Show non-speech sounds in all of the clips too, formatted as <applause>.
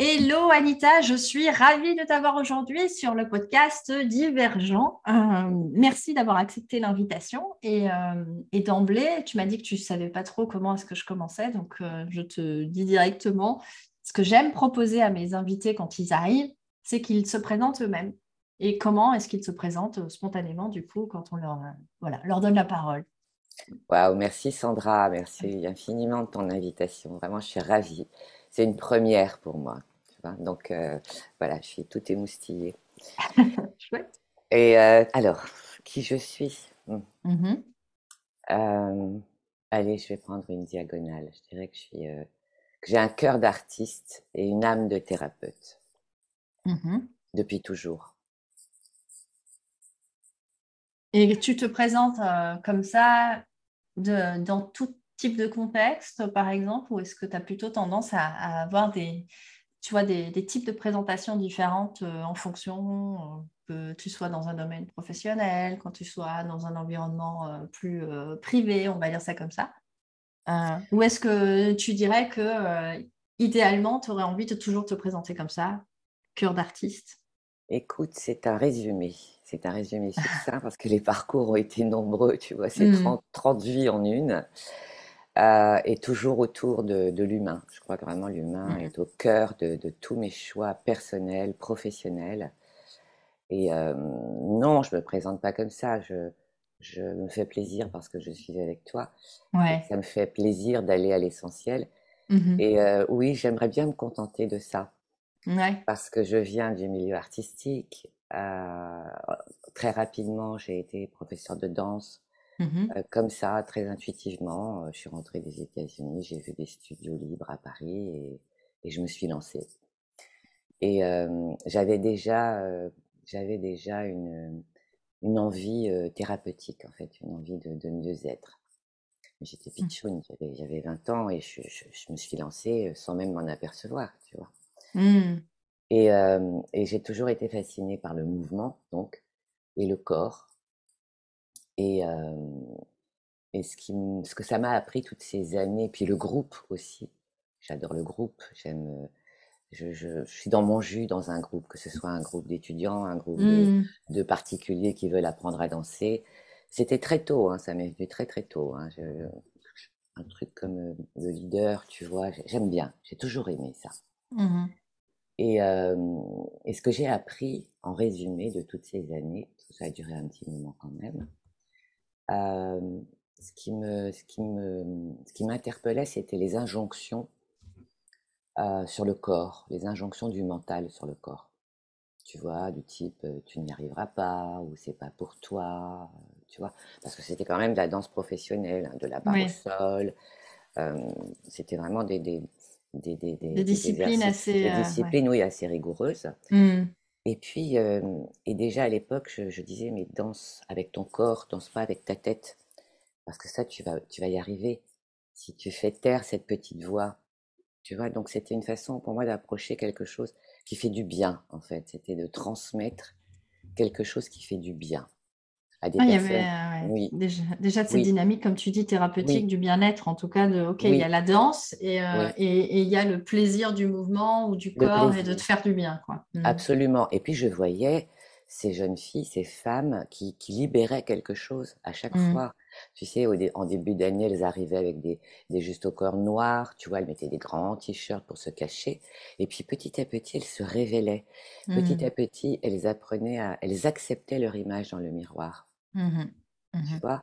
Hello Anita, je suis ravie de t'avoir aujourd'hui sur le podcast Divergent. Euh, merci d'avoir accepté l'invitation et, euh, et d'emblée, tu m'as dit que tu ne savais pas trop comment est-ce que je commençais, donc euh, je te dis directement, ce que j'aime proposer à mes invités quand ils arrivent, c'est qu'ils se présentent eux-mêmes. Et comment est-ce qu'ils se présentent spontanément du coup quand on leur, voilà, leur donne la parole Waouh, merci Sandra, merci infiniment de ton invitation. Vraiment, je suis ravie c'est une première pour moi. Donc euh, voilà, je suis tout émoustillée. <laughs> Chouette. Et euh, alors, qui je suis? Hmm. mm-hmm. euh, Allez, je vais prendre une diagonale. Je dirais que je suis, que j'ai un cœur d'artiste et une âme de thérapeute mm-hmm. depuis toujours. Et tu te présentes comme ça de, dans tout type de contexte, par exemple, ou est-ce que tu as plutôt tendance à, avoir des, tu vois, des, types de présentations différentes euh, en fonction euh, que tu sois dans un domaine professionnel, quand tu sois dans un environnement euh, plus privé, on va dire ça comme ça Ou est-ce que tu dirais que idéalement, tu aurais envie de toujours te présenter comme ça, cœur d'artiste? Écoute, c'est un résumé. C'est un résumé ça parce que les parcours ont été nombreux, tu vois, c'est 30, mmh. 30 vies en une. Euh, et toujours autour de, l'humain. Je crois que vraiment l'humain mmh. est au cœur de, tous mes choix personnels, professionnels. Et euh, non, je me présente pas comme ça. Je, je, me fais plaisir parce que je suis avec toi. Ouais. Ça me fait plaisir d'aller à l'essentiel. Mmh et euh, oui, j'aimerais bien me contenter de ça. Ouais. Parce que je viens du milieu artistique. très rapidement, j'ai été professeur de danse Mmh euh, comme ça, très intuitivement, euh, je suis rentrée des États-Unis, j'ai vu des studios libres à Paris et, je me suis lancée. Et j'avais déjà, j'avais déjà une, une envie thérapeutique, en fait, une envie de, mieux être. J'étais mmh. pitchoune, j'avais 20 ans et je, je, me suis lancée sans même m'en apercevoir, tu vois. Mmh. Et, et j'ai toujours été fascinée par le mouvement, donc, et le corps. Et, et ce, qui, ce que ça m'a appris toutes ces années, puis le groupe aussi. J'adore le groupe. J'aime. Je, je, suis dans mon jus dans un groupe, que ce soit un groupe d'étudiants, un groupe de, mmh. particuliers qui veulent apprendre à danser. C'était très tôt, hein, ça m'est venu très très tôt. Hein. un truc comme le leader, tu vois, j'aime bien, j'ai toujours aimé ça. Mmh et, et, ce que j'ai appris en résumé de toutes ces années, parce que ça a duré un petit moment quand même, ce qui me, ce qui me, ce qui m'interpellait, c'était les injonctions sur le corps, les injonctions du mental sur le corps. Tu vois, du type tu n'y arriveras pas ou c'est pas pour toi, tu vois, parce que c'était quand même de la danse professionnelle, hein, de la barre au sol. c'était vraiment des, des, des, des, disciplines assez, disciplines, oui, assez rigoureuses. Mmh. Et puis, et déjà à l'époque, je, disais, mais danse avec ton corps, danse pas avec ta tête. Parce que ça, tu vas, tu vas y arriver. Si tu fais taire cette petite voix, tu vois, donc c'était une façon pour moi d'approcher quelque chose qui fait du bien, en fait. C'était de transmettre quelque chose qui fait du bien ah, il y avait oui. déjà, déjà de cette dynamique, comme tu dis, thérapeutique, du bien-être, en tout cas, de OK, il y a la danse euh, et, et, il y a le plaisir du mouvement ou du corps et de te faire du bien. Quoi. Mmh. Absolument. Et puis, je voyais ces jeunes filles, ces femmes qui, qui libéraient quelque chose à chaque mmh. fois. Tu sais, au en début d'année, elles arrivaient avec des, des justes au corps noirs, tu vois, elles mettaient des grands t-shirts pour se cacher. Et puis petit à petit, elles se révélaient. Petit mmh. à petit, elles apprenaient à, elles acceptaient leur image dans le miroir. Mmh tu mmh vois?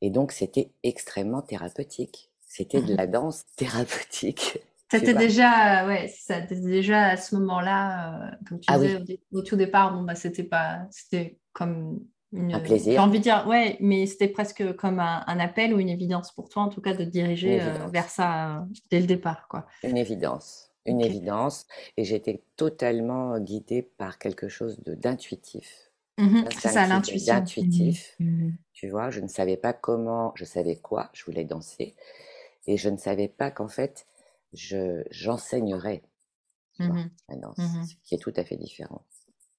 Et donc, c'était extrêmement thérapeutique. C'était de mmh la danse <laughs> thérapeutique. C'était déjà, ouais, ça, déjà à ce moment-là, euh, comme tu ah disais au, tout départ, bon, bah, c'était pas, c'était comme une, un plaisir. J'ai envie de dire, ouais, mais c'était presque comme un, appel ou une évidence pour toi, en tout cas, de diriger euh, vers ça euh, dès le départ, quoi. Une évidence, une évidence, et j'étais totalement guidée par quelque chose de d'intuitif. Mmh c'est ça, l'intuition. Intuitif. Mmh tu vois, je ne savais pas comment, je savais quoi, je voulais danser. Et je ne savais pas qu'en fait, je, j'enseignerais mmh la danse, ce qui est tout à fait différent.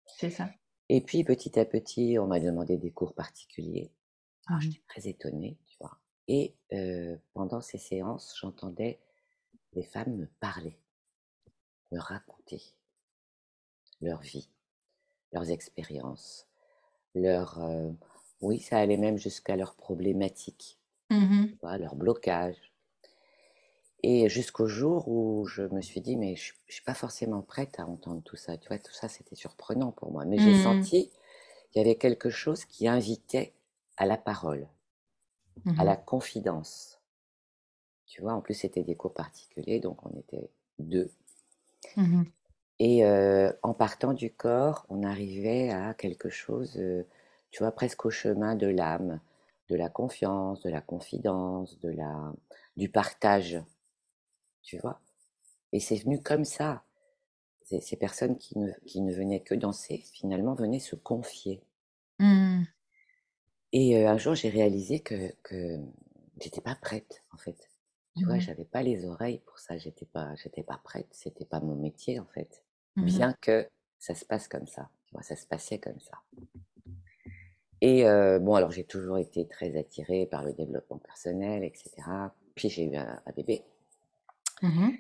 C'est ça. Et puis, petit à petit, on m'a demandé des cours particuliers. Alors, j'étais très étonnée, tu vois. Et pendant ces séances, j'entendais les femmes me parler. me raconter leur vie, leurs expériences, leur, euh, oui, ça allait même jusqu'à leurs problématiques, mmh leurs blocages. Et jusqu'au jour où je me suis dit, mais je ne suis pas forcément prête à entendre tout ça. Tu vois, tout ça, c'était surprenant pour moi. Mais j'ai mmh senti qu'il y avait quelque chose qui invitait à la parole, à la confidence. Tu vois, en plus, c'était des cours particuliers, donc on était deux. Et en partant du corps, on arrivait à quelque chose, tu vois, presque au chemin de l'âme, de la confiance, de la confidence, de la, du partage tu vois? Et c'est venu comme ça. Ces, personnes qui ne, qui ne, venaient que danser, finalement, venaient se confier. Mmh. Et un jour, j'ai réalisé que, que j'étais pas prête, en fait. Tu vois, mmh j'avais pas les oreilles pour ça, j'étais pas, j'étais pas prête, c'était pas mon métier, en fait. Mmh Bien que ça se passe comme ça, tu vois, ça se passait comme ça. Et bon, alors j'ai toujours été très attirée par le développement personnel, etc. Puis j'ai eu un bébé. Mmh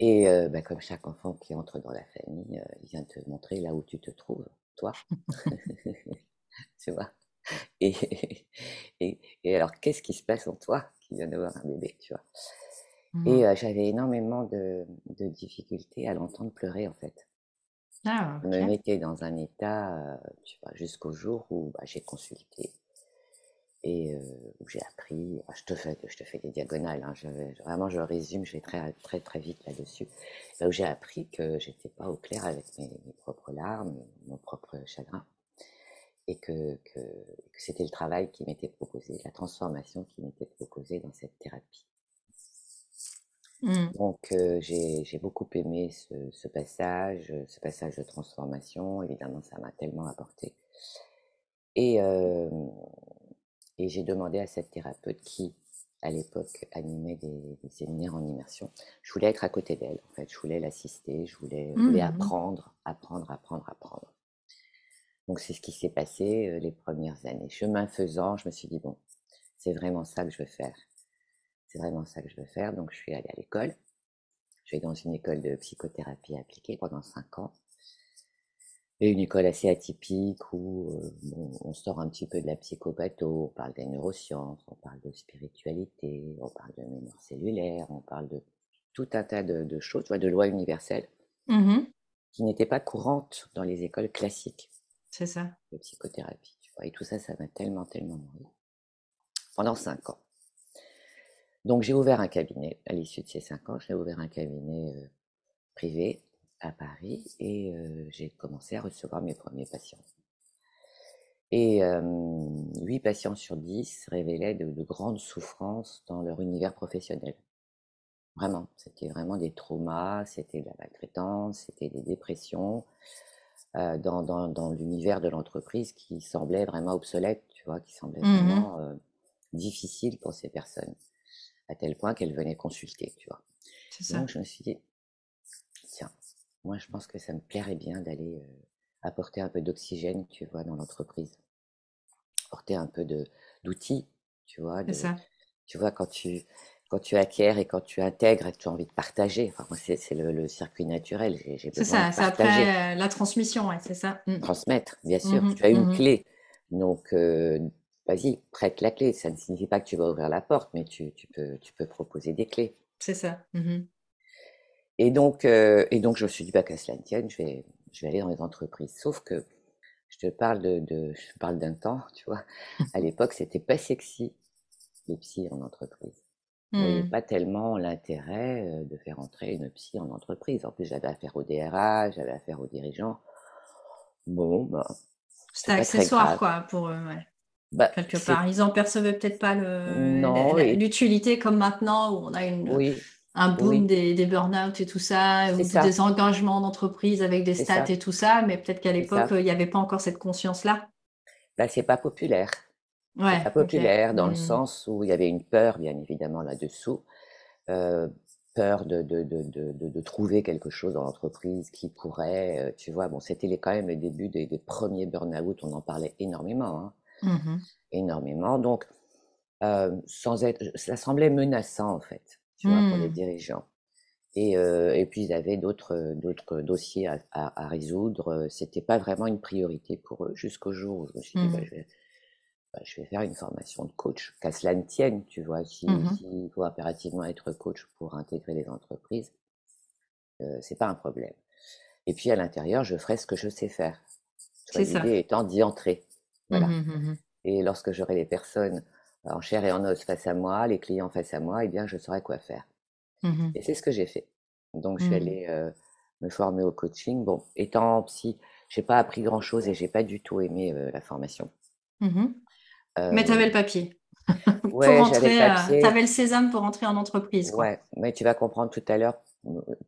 et bah, comme chaque enfant qui entre dans la famille, il vient te montrer là où tu te trouves, toi. <laughs> <laughs> tu vois? <laughs> Et, et, alors, qu'est-ce qui se passe en toi? Qui vient d'avoir un bébé, tu vois. Mmh Et j'avais énormément de, de, difficultés à l'entendre pleurer, en fait. Ah, Je me mettais dans un état, tu vois, jusqu'au jour où bah, j'ai consulté et où j'ai appris, je te fais, je te fais des diagonales, hein, vraiment je résume, je vais très très très vite là-dessus, là où j'ai appris que j'étais pas au clair avec mes, propres larmes, mon propre chagrin, et que, que, c'était le travail qui m'était proposé, la transformation qui m'était proposée dans cette thérapie. Mmh. Donc j'ai beaucoup aimé ce, ce, passage, ce passage de transformation, évidemment ça m'a tellement apporté. Et et j'ai demandé à cette thérapeute qui, à l'époque, animait des, séminaires en immersion. Je voulais être à côté d'elle, en fait. Je voulais l'assister, je voulais, mmh. apprendre, apprendre, apprendre, apprendre. Donc, c'est ce qui s'est passé euh, les premières années. Chemin faisant, je me suis dit, bon, c'est vraiment ça que je veux faire. C'est vraiment ça que je veux faire. Donc, je suis allée à l'école. Je vais dans une école de psychothérapie appliquée pendant cinq ans une école assez atypique où euh, on sort un petit peu de la psychopatho, on parle des neurosciences, on parle de spiritualité, on parle de mémoire cellulaire, on parle de tout un tas de, choses, tu vois, de lois universelles mmh qui n'étaient pas courantes dans les écoles classiques. C'est ça. De psychothérapie, tu vois. Et tout ça, ça m'a tellement, tellement nourri. Pendant cinq ans. Donc j'ai ouvert un cabinet, à l'issue de ces cinq ans, j'ai ouvert un cabinet euh, privé à Paris et j'ai commencé à recevoir mes premiers patients. Et huit patients sur 10 révélaient de, grandes souffrances dans leur univers professionnel. Vraiment, c'était vraiment des traumas, c'était de la maltraitance, c'était des dépressions dans, dans, dans l'univers de l'entreprise qui semblait vraiment obsolète, tu vois, qui semblait mmh vraiment difficile pour ces personnes, à tel point qu'elles venaient consulter, tu vois. Donc je me suis dit, tiens, moi, je pense que ça me plairait bien d'aller apporter un peu d'oxygène, tu vois, dans l'entreprise. Apporter un peu d'outils, tu vois. ça. Tu vois, quand tu, quand tu acquiers et quand tu intègres et que tu as envie de partager, enfin, c'est le, circuit naturel. C'est ça, c'est après la transmission, c'est ça. Transmettre, bien sûr. Mmh tu as une mmh clé. Donc, vas-y, prête la clé. Ça ne signifie pas que tu vas ouvrir la porte, mais tu, tu, peux, tu peux proposer des clés. C'est ça. Et donc, euh, et donc, je me suis dit, bah, qu'à cela ne tienne, je vais, je vais aller dans les entreprises. Sauf que je te parle de, de je parle d'un temps, tu vois. <laughs> À l'époque, c'était pas sexy les psy en entreprise. Mmh. pas tellement l'intérêt euh, de faire entrer une psy en entreprise. En plus, j'avais affaire au DRH, j'avais affaire aux dirigeants. Bon, bah, c'était accessoire, quoi, pour eux, ouais. Bah, Quelque part. Ils en percevaient peut-être pas l'utilité comme maintenant où on a une, oui un boom des, des burn-out et tout ça, ou des engagements d'entreprise avec des stats et tout ça, mais peut-être qu'à l'époque, il n'y avait pas encore cette conscience-là. Bah, c'est pas populaire. Ouais, pas populaire dans le mmh. sens où il y avait une peur, bien évidemment, là-dessous. Euh, peur de, de, de, de, trouver quelque chose dans l'entreprise qui pourrait, euh, tu vois, bon, c'était quand même le début des, premiers burn-out, on en parlait énormément, hein, mmh énormément. Donc, euh, sans être, ça semblait menaçant en fait tu vois, pour les mmh. dirigeants. Et, euh, et puis ils avaient d'autres d'autres dossiers à, à, résoudre. C'était pas vraiment une priorité pour eux jusqu'au jour où je me suis dit bah, je, vais, bah, je, vais, faire une formation de coach. Qu'à cela ne tienne, tu vois, si, mmh s'il faut impérativement être coach pour intégrer les entreprises, euh, c'est pas un problème. Et puis à l'intérieur, je ferai ce que je sais faire. L'idée étant d'y entrer. Voilà. Mmh et lorsque j'aurai les personnes en chair et en os face à moi, les clients face à moi, eh bien, je saurai quoi faire. Mmh et c'est ce que j'ai fait. Donc, je suis mmh. allée euh, me former au coaching. Bon, étant psy, j'ai pas appris grand-chose et j'ai pas du tout aimé euh, la formation. Mmh mais tu avais le papier. <laughs> ouais, j'avais le papier. tu avais le sésame pour entrer en entreprise. Quoi. Ouais, mais tu vas comprendre tout à l'heure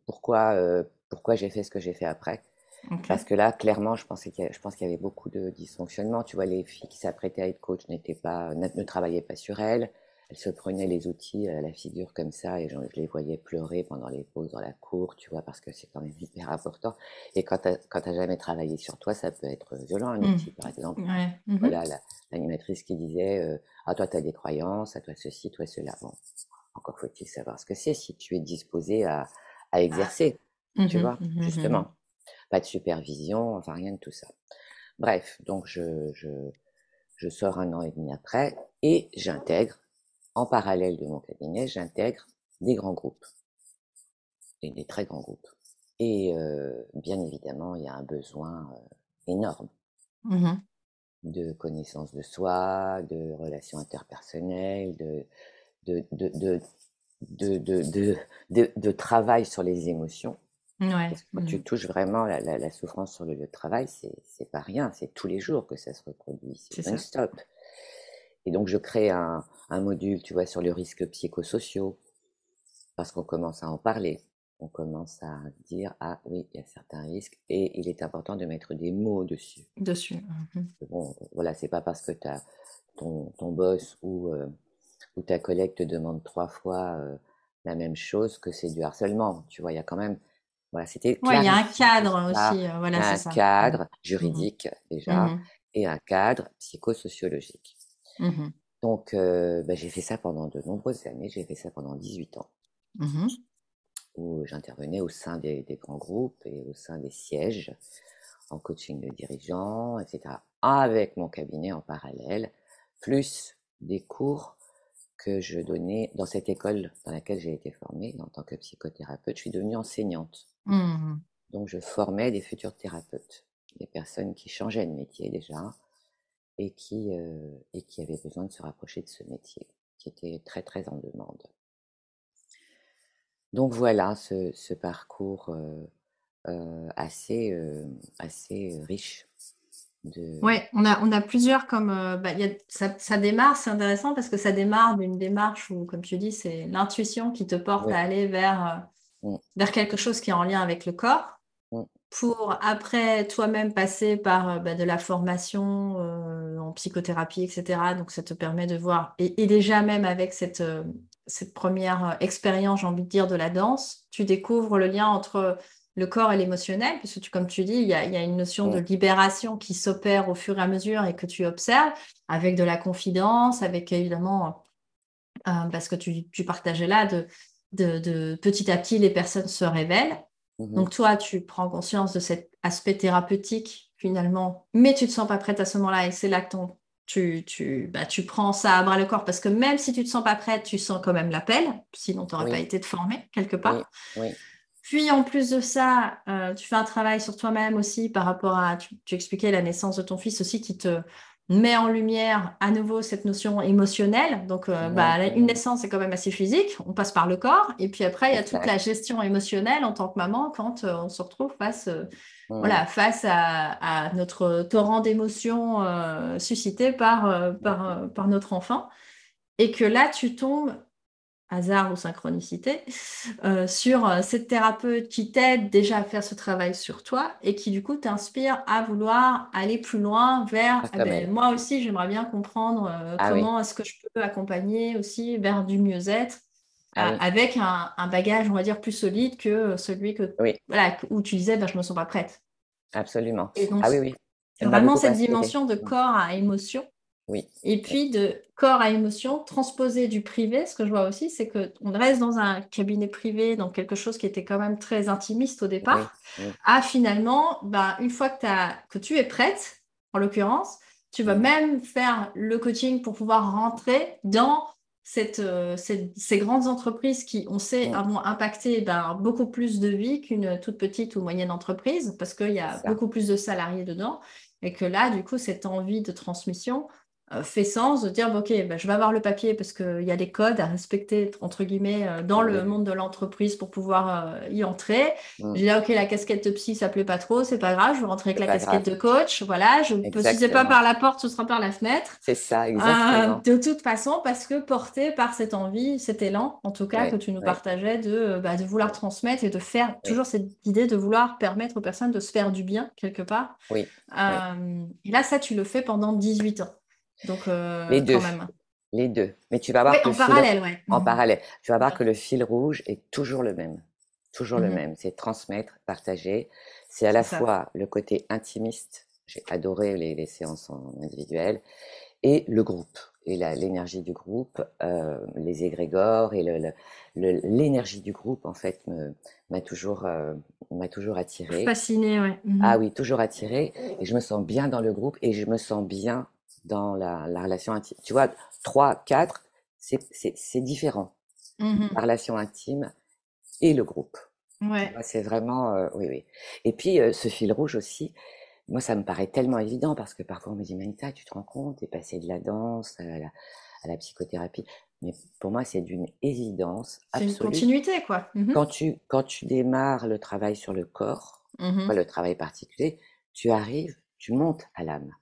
pourquoi, pourquoi j'ai fait ce que j'ai fait après. Parce que là, clairement, je, pensais qu'il je pense qu'il y avait beaucoup de dysfonctionnements. Tu vois, les filles qui s'apprêtaient à être coach n'étaient pas, ne, travaillaient pas sur elles. Elles se prenaient les outils à la figure comme ça et je, les voyais pleurer pendant les pauses dans la cour, tu vois, parce que c'est quand même <laughs> hyper important. Et quand tu n'as jamais travaillé sur toi, ça peut être violent, un mmh. outil, par exemple. Mmh voilà, l'animatrice qui disait euh, Ah, toi, tu as des croyances, à toi ceci, toi cela. Bon, encore faut-il savoir ce que c'est si tu es disposé à, à exercer, mmh tu vois, justement pas de supervision, enfin rien de tout ça. Bref, donc je, je, je sors un an et demi après et j'intègre, en parallèle de mon cabinet, j'intègre des grands groupes et des très grands groupes. Et euh, bien évidemment, il y a un besoin euh, énorme. Mmh de connaissance de soi, de relations interpersonnelles, de, de, de, de, de, de, de travail sur les émotions. Quand mmh. tu touches vraiment la, souffrance sur le lieu de travail, c'est pas rien, c'est tous les jours que ça se reproduit, c'est non-stop. Et donc, je crée un, module, tu vois, sur le risque psychosociaux, parce qu'on commence à en parler. On commence à dire, ah oui, il y a certains risques, et il est important de mettre des mots dessus. Dessus. Mmh bon, voilà, c'est pas parce que as ton, ton boss ou, euh, ou ta collègue te demande trois fois euh, la même chose que c'est du harcèlement. Tu vois, il y a quand même voilà, c'était il y a un cadre aussi. Euh, voilà, un cadre mmh juridique déjà mmh et un cadre psychosociologique. Mmh Donc, euh, bah, j'ai fait ça pendant de nombreuses années. J'ai fait ça pendant 18 ans, où j'intervenais au sein des, des, grands groupes et au sein des sièges en coaching de dirigeants, etc. Avec mon cabinet en parallèle, plus des cours que je donnais dans cette école dans laquelle j'ai été formée en tant que psychothérapeute. Je suis devenue enseignante. Mmh Donc, je formais des futurs thérapeutes, des personnes qui changeaient de métier déjà et qui, euh, et qui avaient besoin de se rapprocher de ce métier, qui était très, très en demande. Donc, voilà ce, ce parcours euh, euh, assez, assez riche. De... Oui, on a, on a plusieurs comme. Bah, y a, ça, ça, démarre, c'est intéressant parce que ça démarre d'une démarche où, comme tu dis, c'est l'intuition qui te porte à aller vers Mm. vers quelque chose qui est en lien avec le corps. Pour après toi-même passer par euh, bah, de la formation euh, en psychothérapie, etc. Donc ça te permet de voir, et, déjà même avec cette, euh, cette première expérience, j'ai envie de dire, de la danse, tu découvres le lien entre le corps et l'émotionnel, puisque tu, comme tu dis, il y a, une notion de libération qui s'opère au fur et à mesure et que tu observes, avec de la confidence, avec évidemment, parce que tu, tu partageais là, de de, petit à petit, les personnes se révèlent. Mhm. Donc toi, tu prends conscience de cet aspect thérapeutique finalement, mais tu ne te sens pas prête à ce moment-là et c'est là que tu, tu, bah, tu prends ça à bras le corps parce que même si tu ne te sens pas prête, tu sens quand même l'appel, sinon tu n'aurais pas été formée quelque part. Puis en plus de ça, euh, tu fais un travail sur toi-même aussi par rapport à, tu, tu, expliquais la naissance de ton fils aussi qui te, met en lumière à nouveau cette notion émotionnelle. Donc, euh, bah, une naissance est quand même assez physique, on passe par le corps, et puis après, il y a toute la gestion émotionnelle en tant que maman quand euh, on se retrouve face, euh, voilà, face à, notre torrent d'émotions suscité par, par, par notre enfant. Et que là, tu tombes hasard ou synchronicité, euh, sur euh, cette thérapeute qui t'aide déjà à faire ce travail sur toi et qui du coup t'inspire à vouloir aller plus loin vers ah, eh ben, moi aussi j'aimerais bien comprendre euh, ah comment est-ce que je peux accompagner aussi vers du mieux-être ah avec un, bagage on va dire plus solide que celui que voilà où tu disais ben, je me sens pas prête. Absolument. ah oui oui. Vraiment cette dimension de corps à émotion Oui. Et puis de corps à émotion, transposer du privé, ce que je vois aussi, c'est qu'on reste dans un cabinet privé, dans quelque chose qui était quand même très intimiste au départ, à finalement, bah, une fois que, as, que tu es prête, en l'occurrence, tu vas même faire le coaching pour pouvoir rentrer dans cette, euh, ces grandes entreprises qui, on sait, vont impacter ben, beaucoup plus de vie qu'une toute petite ou moyenne entreprise parce qu'il y a beaucoup plus de salariés dedans et que là, du coup, cette envie de transmission, fait sens de dire ok ben, je vais avoir le papier parce qu'il y a des codes à respecter entre guillemets euh, dans le monde de l'entreprise pour pouvoir euh, y entrer. J'ai dit ok la casquette de psy ça plaît pas trop c'est pas grave je vais rentrer avec la casquette de coach voilà je ne si pas par la porte ce sera par la fenêtre. C'est ça exactement. de toute façon parce que porté par cette envie cet élan en tout cas que tu nous partageais de, bah, de vouloir transmettre et de faire toujours cette idée de vouloir permettre aux personnes de se faire du bien quelque part. Oui. et là ça tu le fais pendant 18 ans donc, euh, les deux. Les deux. Mais tu vas voir que en parallèle, ouais. En mhm. parallèle. Tu vas voir que le fil rouge est toujours le même. Toujours le mhm. même. C'est transmettre, partager. C'est à la fois le côté intimiste. J'ai adoré les, séances en individuel. Et le groupe. Et l'énergie du groupe, euh, les égrégores et l'énergie du groupe, en fait, m'a toujours, euh, m'a toujours attiré. Fasciné, ouais. Mhm. Ah oui, toujours attiré. Et je me sens bien dans le groupe et je me sens bien dans la, relation intime. Tu vois, 3, 4, c'est différent. Mmh la relation intime et le groupe. Ouais. C'est vraiment, euh, oui, oui. Et puis, euh, ce fil rouge aussi, moi, ça me paraît tellement évident parce que parfois on me dit, Manita, tu te rends compte, t'es passé de la danse à la, psychothérapie. Mais pour moi, c'est d'une évidence absolue. C'est une continuité, quoi. Mmh quand, tu, quand tu démarres le travail sur le corps, mmh le travail particulier, tu arrives, tu montes à l'âme.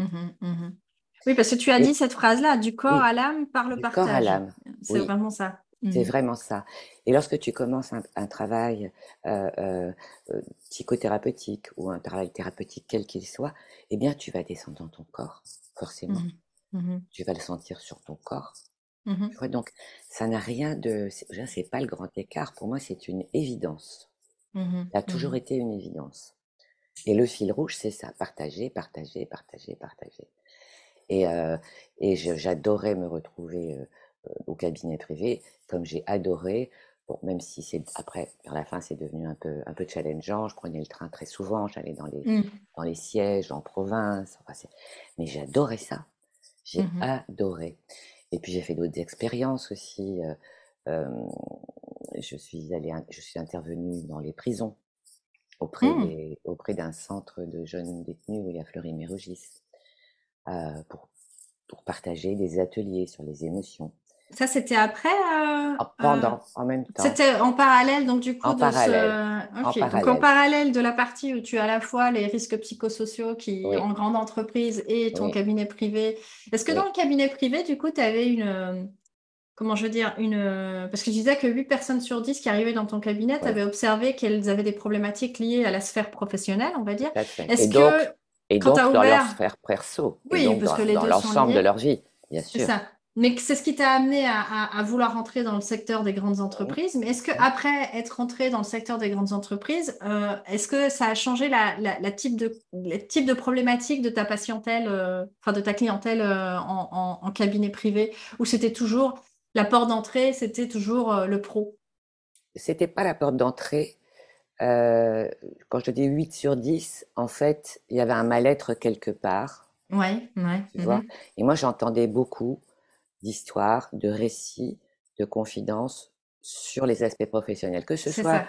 Mmh mmh oui, parce que tu as dit cette phrase-là, du corps à l'âme par le du partage. corps à l'âme. C'est vraiment ça. C'est mmh. vraiment ça. Et lorsque tu commences un, travail euh, euh, euh, psychothérapeutique ou un travail thérapeutique quel qu'il soit, eh bien, tu vas descendre dans ton corps, forcément. Tu vas le sentir sur ton corps. Tu vois, donc, ça n'a rien de. C'est pas le grand écart. Pour moi, c'est une évidence. Ça a toujours été une évidence. Et le fil rouge, c'est ça, partager, partager, partager, partager. Et, euh, et j'adorais me retrouver euh, euh, au cabinet privé, comme j'ai adoré, bon, même si c'est après, vers la fin, c'est devenu un peu, un peu challengeant, je prenais le train très souvent, j'allais dans les, mmh. dans les sièges en province, enfin, mais j'adorais ça, j'ai mmh adoré. Et puis j'ai fait d'autres expériences aussi. je suis allée, je suis intervenue dans les prisons auprès, mmh. auprès d'un centre de jeunes détenus où il y a Fleury-Mérogis euh, pour, pour partager des ateliers sur les émotions. Ça, c'était après euh, ah, Pendant, euh, en même temps. C'était en parallèle, donc du coup, en, de parallèle. Ce... en parallèle. Donc en parallèle de la partie où tu as à la fois les risques psychosociaux qui en grande entreprise et ton cabinet privé. Est-ce que dans le cabinet privé, du coup, tu avais une comment je veux dire, une... parce que tu disais que 8 personnes sur 10 qui arrivaient dans ton cabinet, avais observé qu'elles avaient des problématiques liées à la sphère professionnelle, on va dire. Est-ce que et donc dans leur sphère perso, oui, et parce que les dans l'ensemble de leur vie, bien sûr. C'est ça. Mais c'est ce qui t'a amené à, vouloir rentrer dans le secteur des grandes entreprises. Mais est-ce que après être rentré dans le secteur des grandes entreprises, euh, est-ce que ça a changé la, la, type de le type de problématique de ta patientèle, euh, enfin de ta clientèle euh, en, en, cabinet privé, ou c'était toujours la porte d'entrée, c'était toujours euh, le pro C'était pas la porte d'entrée. Euh, quand je dis 8 sur 10, en fait, il y avait un mal-être quelque part. Oui, oui. Tu vois mhm. Et moi, j'entendais beaucoup d'histoires, de récits, de confidences sur les aspects professionnels, que ce soit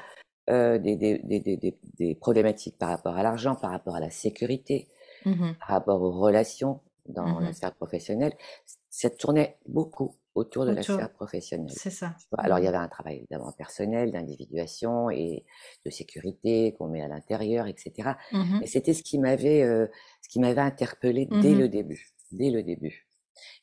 euh, des, des, des, des, problématiques par rapport à l'argent, par rapport à la sécurité, mhm. par rapport aux relations dans la mhm. sphère professionnelle. Ça tournait beaucoup autour de la sphère professionnelle. C'est ça. Alors, il y avait un travail évidemment personnel, d'individuation et de sécurité qu'on met à l'intérieur, etc. Mmh et c'était ce qui m'avait, euh, ce qui m'avait interpellé mmh dès le début, dès le début.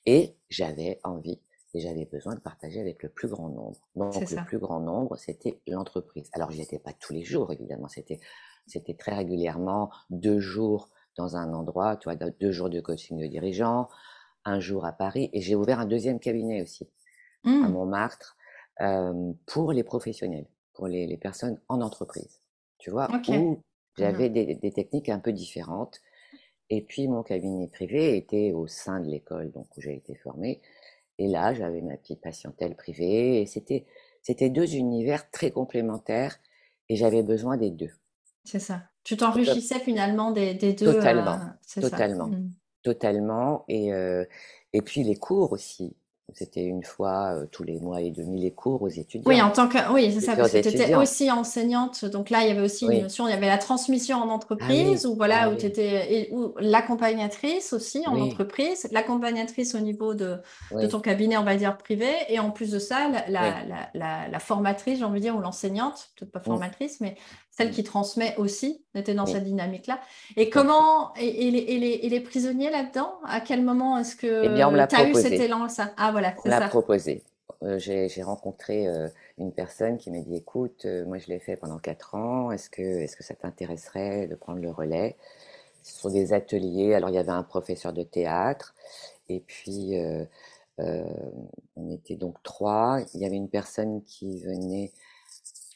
Et j'avais envie et j'avais besoin de partager avec le plus grand nombre. Donc, le plus grand nombre, c'était l'entreprise. Alors, je étais pas tous les jours, évidemment. C'était, c'était très régulièrement deux jours dans un endroit, tu vois, deux jours de coaching de dirigeants, un jour à Paris et j'ai ouvert un deuxième cabinet aussi à mmh. Montmartre pour les professionnels, pour les, personnes en entreprise. Tu vois, où mmh j'avais des, techniques un peu différentes Et puis mon cabinet privé était au sein de l'école donc où j'ai été formée. Et là, j'avais ma petite patientèle privée. Et c'était, c'était deux univers très complémentaires et j'avais besoin des deux. C'est ça. Tu t'enrichissais finalement des, des deux. Euh, totalement. totalement. Mmh. Totalement. Et, euh, et puis les cours aussi. C'était une fois euh, tous les mois et demi les cours aux étudiants. Oui, en tant que oui, c'est ça, parce que tu étais aussi enseignante. Donc là, il y avait aussi une notion, il y avait la transmission en ah entreprise, ou voilà, ah où tu étais ou l'accompagnatrice aussi en entreprise, l'accompagnatrice au niveau de, de, ton cabinet, on va dire privé, et en plus de ça, la, la, la, formatrice, j'ai envie de dire, ou l'enseignante, peut-être pas formatrice, mais celle qui transmet aussi, était dans cette dynamique-là. Et comment, et, les, les, prisonniers là-dedans, à quel moment est-ce que eh tu as eu cet élan ça? Ah voilà. On l'a proposé. Euh, j'ai rencontré euh, une personne qui m'a dit, écoute, euh, moi je l'ai fait pendant quatre ans, est-ce que, est -ce que ça t'intéresserait de prendre le relais? Ce sont des ateliers, alors il y avait un professeur de théâtre, et puis on était donc trois, il y avait une personne qui venait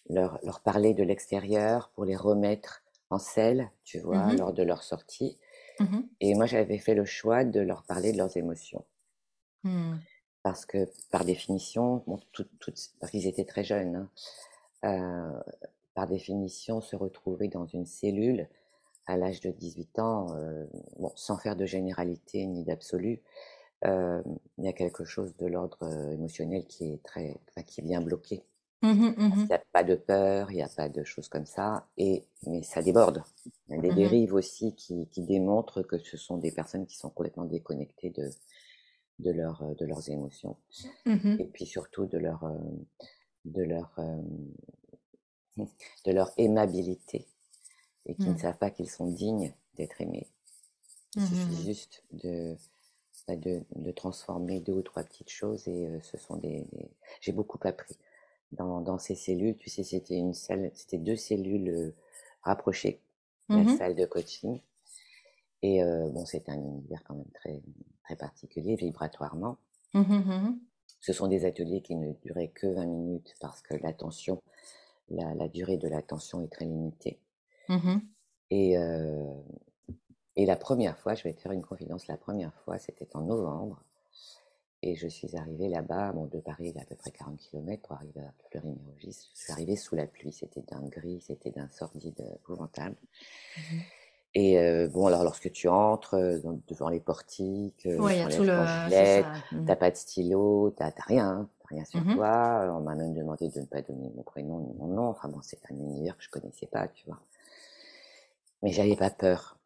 leur, leur parler de l'extérieur pour les remettre en selle, tu vois, mmh lors de leur sortie. Mmh Et moi, j'avais fait le choix de leur parler de leurs émotions. Mmh. Parce que, par définition, bon, tout, parce qu'ils étaient très jeunes, hein, euh, par définition, se retrouver dans une cellule à l'âge de 18 ans, euh, bon, sans faire de généralité ni d'absolu, euh, il y a quelque chose de l'ordre émotionnel qui est très, qui bien bloqué. Mmh mmh il n'y a pas de peur, il n'y a pas de choses comme ça, et, mais ça déborde. Il y a des mmh dérives aussi qui, qui, démontrent que ce sont des personnes qui sont complètement déconnectées de, de, leur, de leurs émotions, et puis surtout de leur, euh, de leur, euh, <laughs> de leur aimabilité, et qui ne savent pas qu'ils sont dignes d'être aimés. Il suffit juste de, bah, de, de, transformer deux ou trois petites choses, et euh, ce sont des... J'ai beaucoup appris dans, ces cellules. Tu sais, c'était une salle, c'était deux cellules euh, rapprochées, la mmh salle de coaching. Et euh, bon, c'est un univers quand même très, très particulier, vibratoirement. Mmh mmh Ce sont des ateliers qui ne duraient que 20 minutes parce que l'attention, la, la, durée de l'attention est très limitée. Et, euh, et la première fois, je vais te faire une confidence, la première fois, c'était en novembre. Et je suis arrivée là-bas, bon, de Paris, il y a à peu près 40 km pour arriver à Fleury-Mérogis. Je suis arrivée sous la pluie, c'était d'un gris, c'était d'un sordide épouvantable. Mmh et euh, bon, alors lorsque tu entres euh, devant les portiques, euh, ouais, tout le... Mmh. t'as pas de stylo, t'as rien, hein, rien sur mmh toi. On m'a même demandé de ne pas donner mon prénom ni mon nom. Enfin bon, c'est un univers que je connaissais pas, tu vois. Mais j'avais pas peur.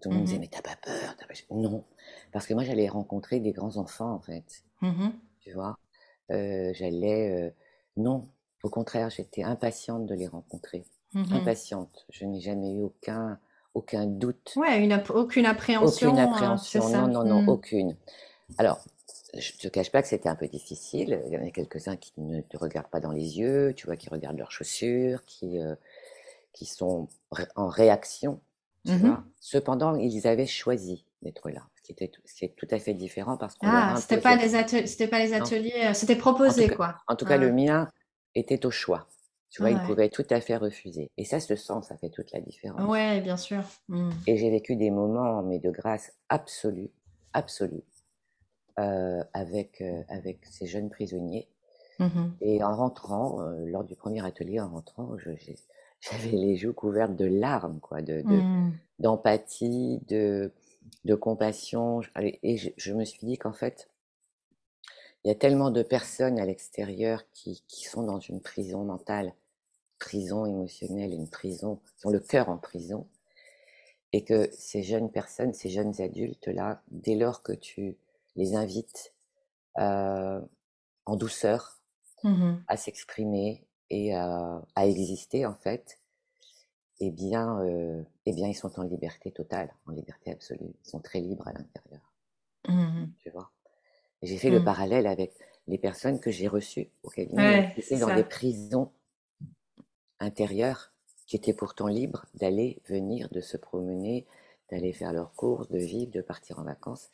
Tout le monde me disait, mais t'as pas peur, Non, parce que moi, j'allais rencontrer des grands enfants, en fait. Mmh tu vois? Euh, J'allais... Euh, non, au contraire, j'étais impatiente de les rencontrer. Mmh impatiente. Je n'ai jamais eu aucun, aucun doute. Ouais, une, aucune appréhension. Aucune hein, appréhension, non, non, non, mmh. aucune. Alors, je ne te cache pas que c'était un peu difficile. Il y en a quelques-uns qui ne te regardent pas dans les yeux, tu vois, qui regardent leurs chaussures, qui, euh, qui sont en réaction Mmh Cependant, ils avaient choisi d'être là, ce qui était tout, tout à fait différent parce qu'on ah, c'était pas les c'était pas les ateliers, euh, c'était proposé quoi. En tout cas, le mien était au choix. Tu vois, il pouvait tout à fait refuser. Et ça se sent, ça fait toute la différence. Ouais, bien sûr. Mmh. Et j'ai vécu des moments, mais de grâce absolue, absolue, euh, avec, euh, avec ces jeunes prisonniers. Mmh Et en rentrant, lors du premier atelier, en rentrant, j'ai <laughs> j'avais les joues couvertes de larmes, quoi, de, mmh. d'empathie, de, de, compassion. Et je, me suis dit qu'en fait, il y a tellement de personnes à l'extérieur qui, qui, sont dans une prison mentale, prison émotionnelle, une prison, qui ont le cœur en prison, et que ces jeunes personnes, ces jeunes adultes-là, dès lors que tu les invites euh, en douceur mmh à s'exprimer, et à, exister en fait, eh bien, euh, eh bien, ils sont en liberté totale, en liberté absolue. Ils sont très libres à l'intérieur. Mmh tu vois? J'ai fait le mmh. parallèle avec les personnes que j'ai reçues au cabinet, qui étaient dans des prisons intérieures, qui étaient pourtant libres d'aller, venir, de se promener, d'aller faire leurs courses, de vivre, de partir en vacances,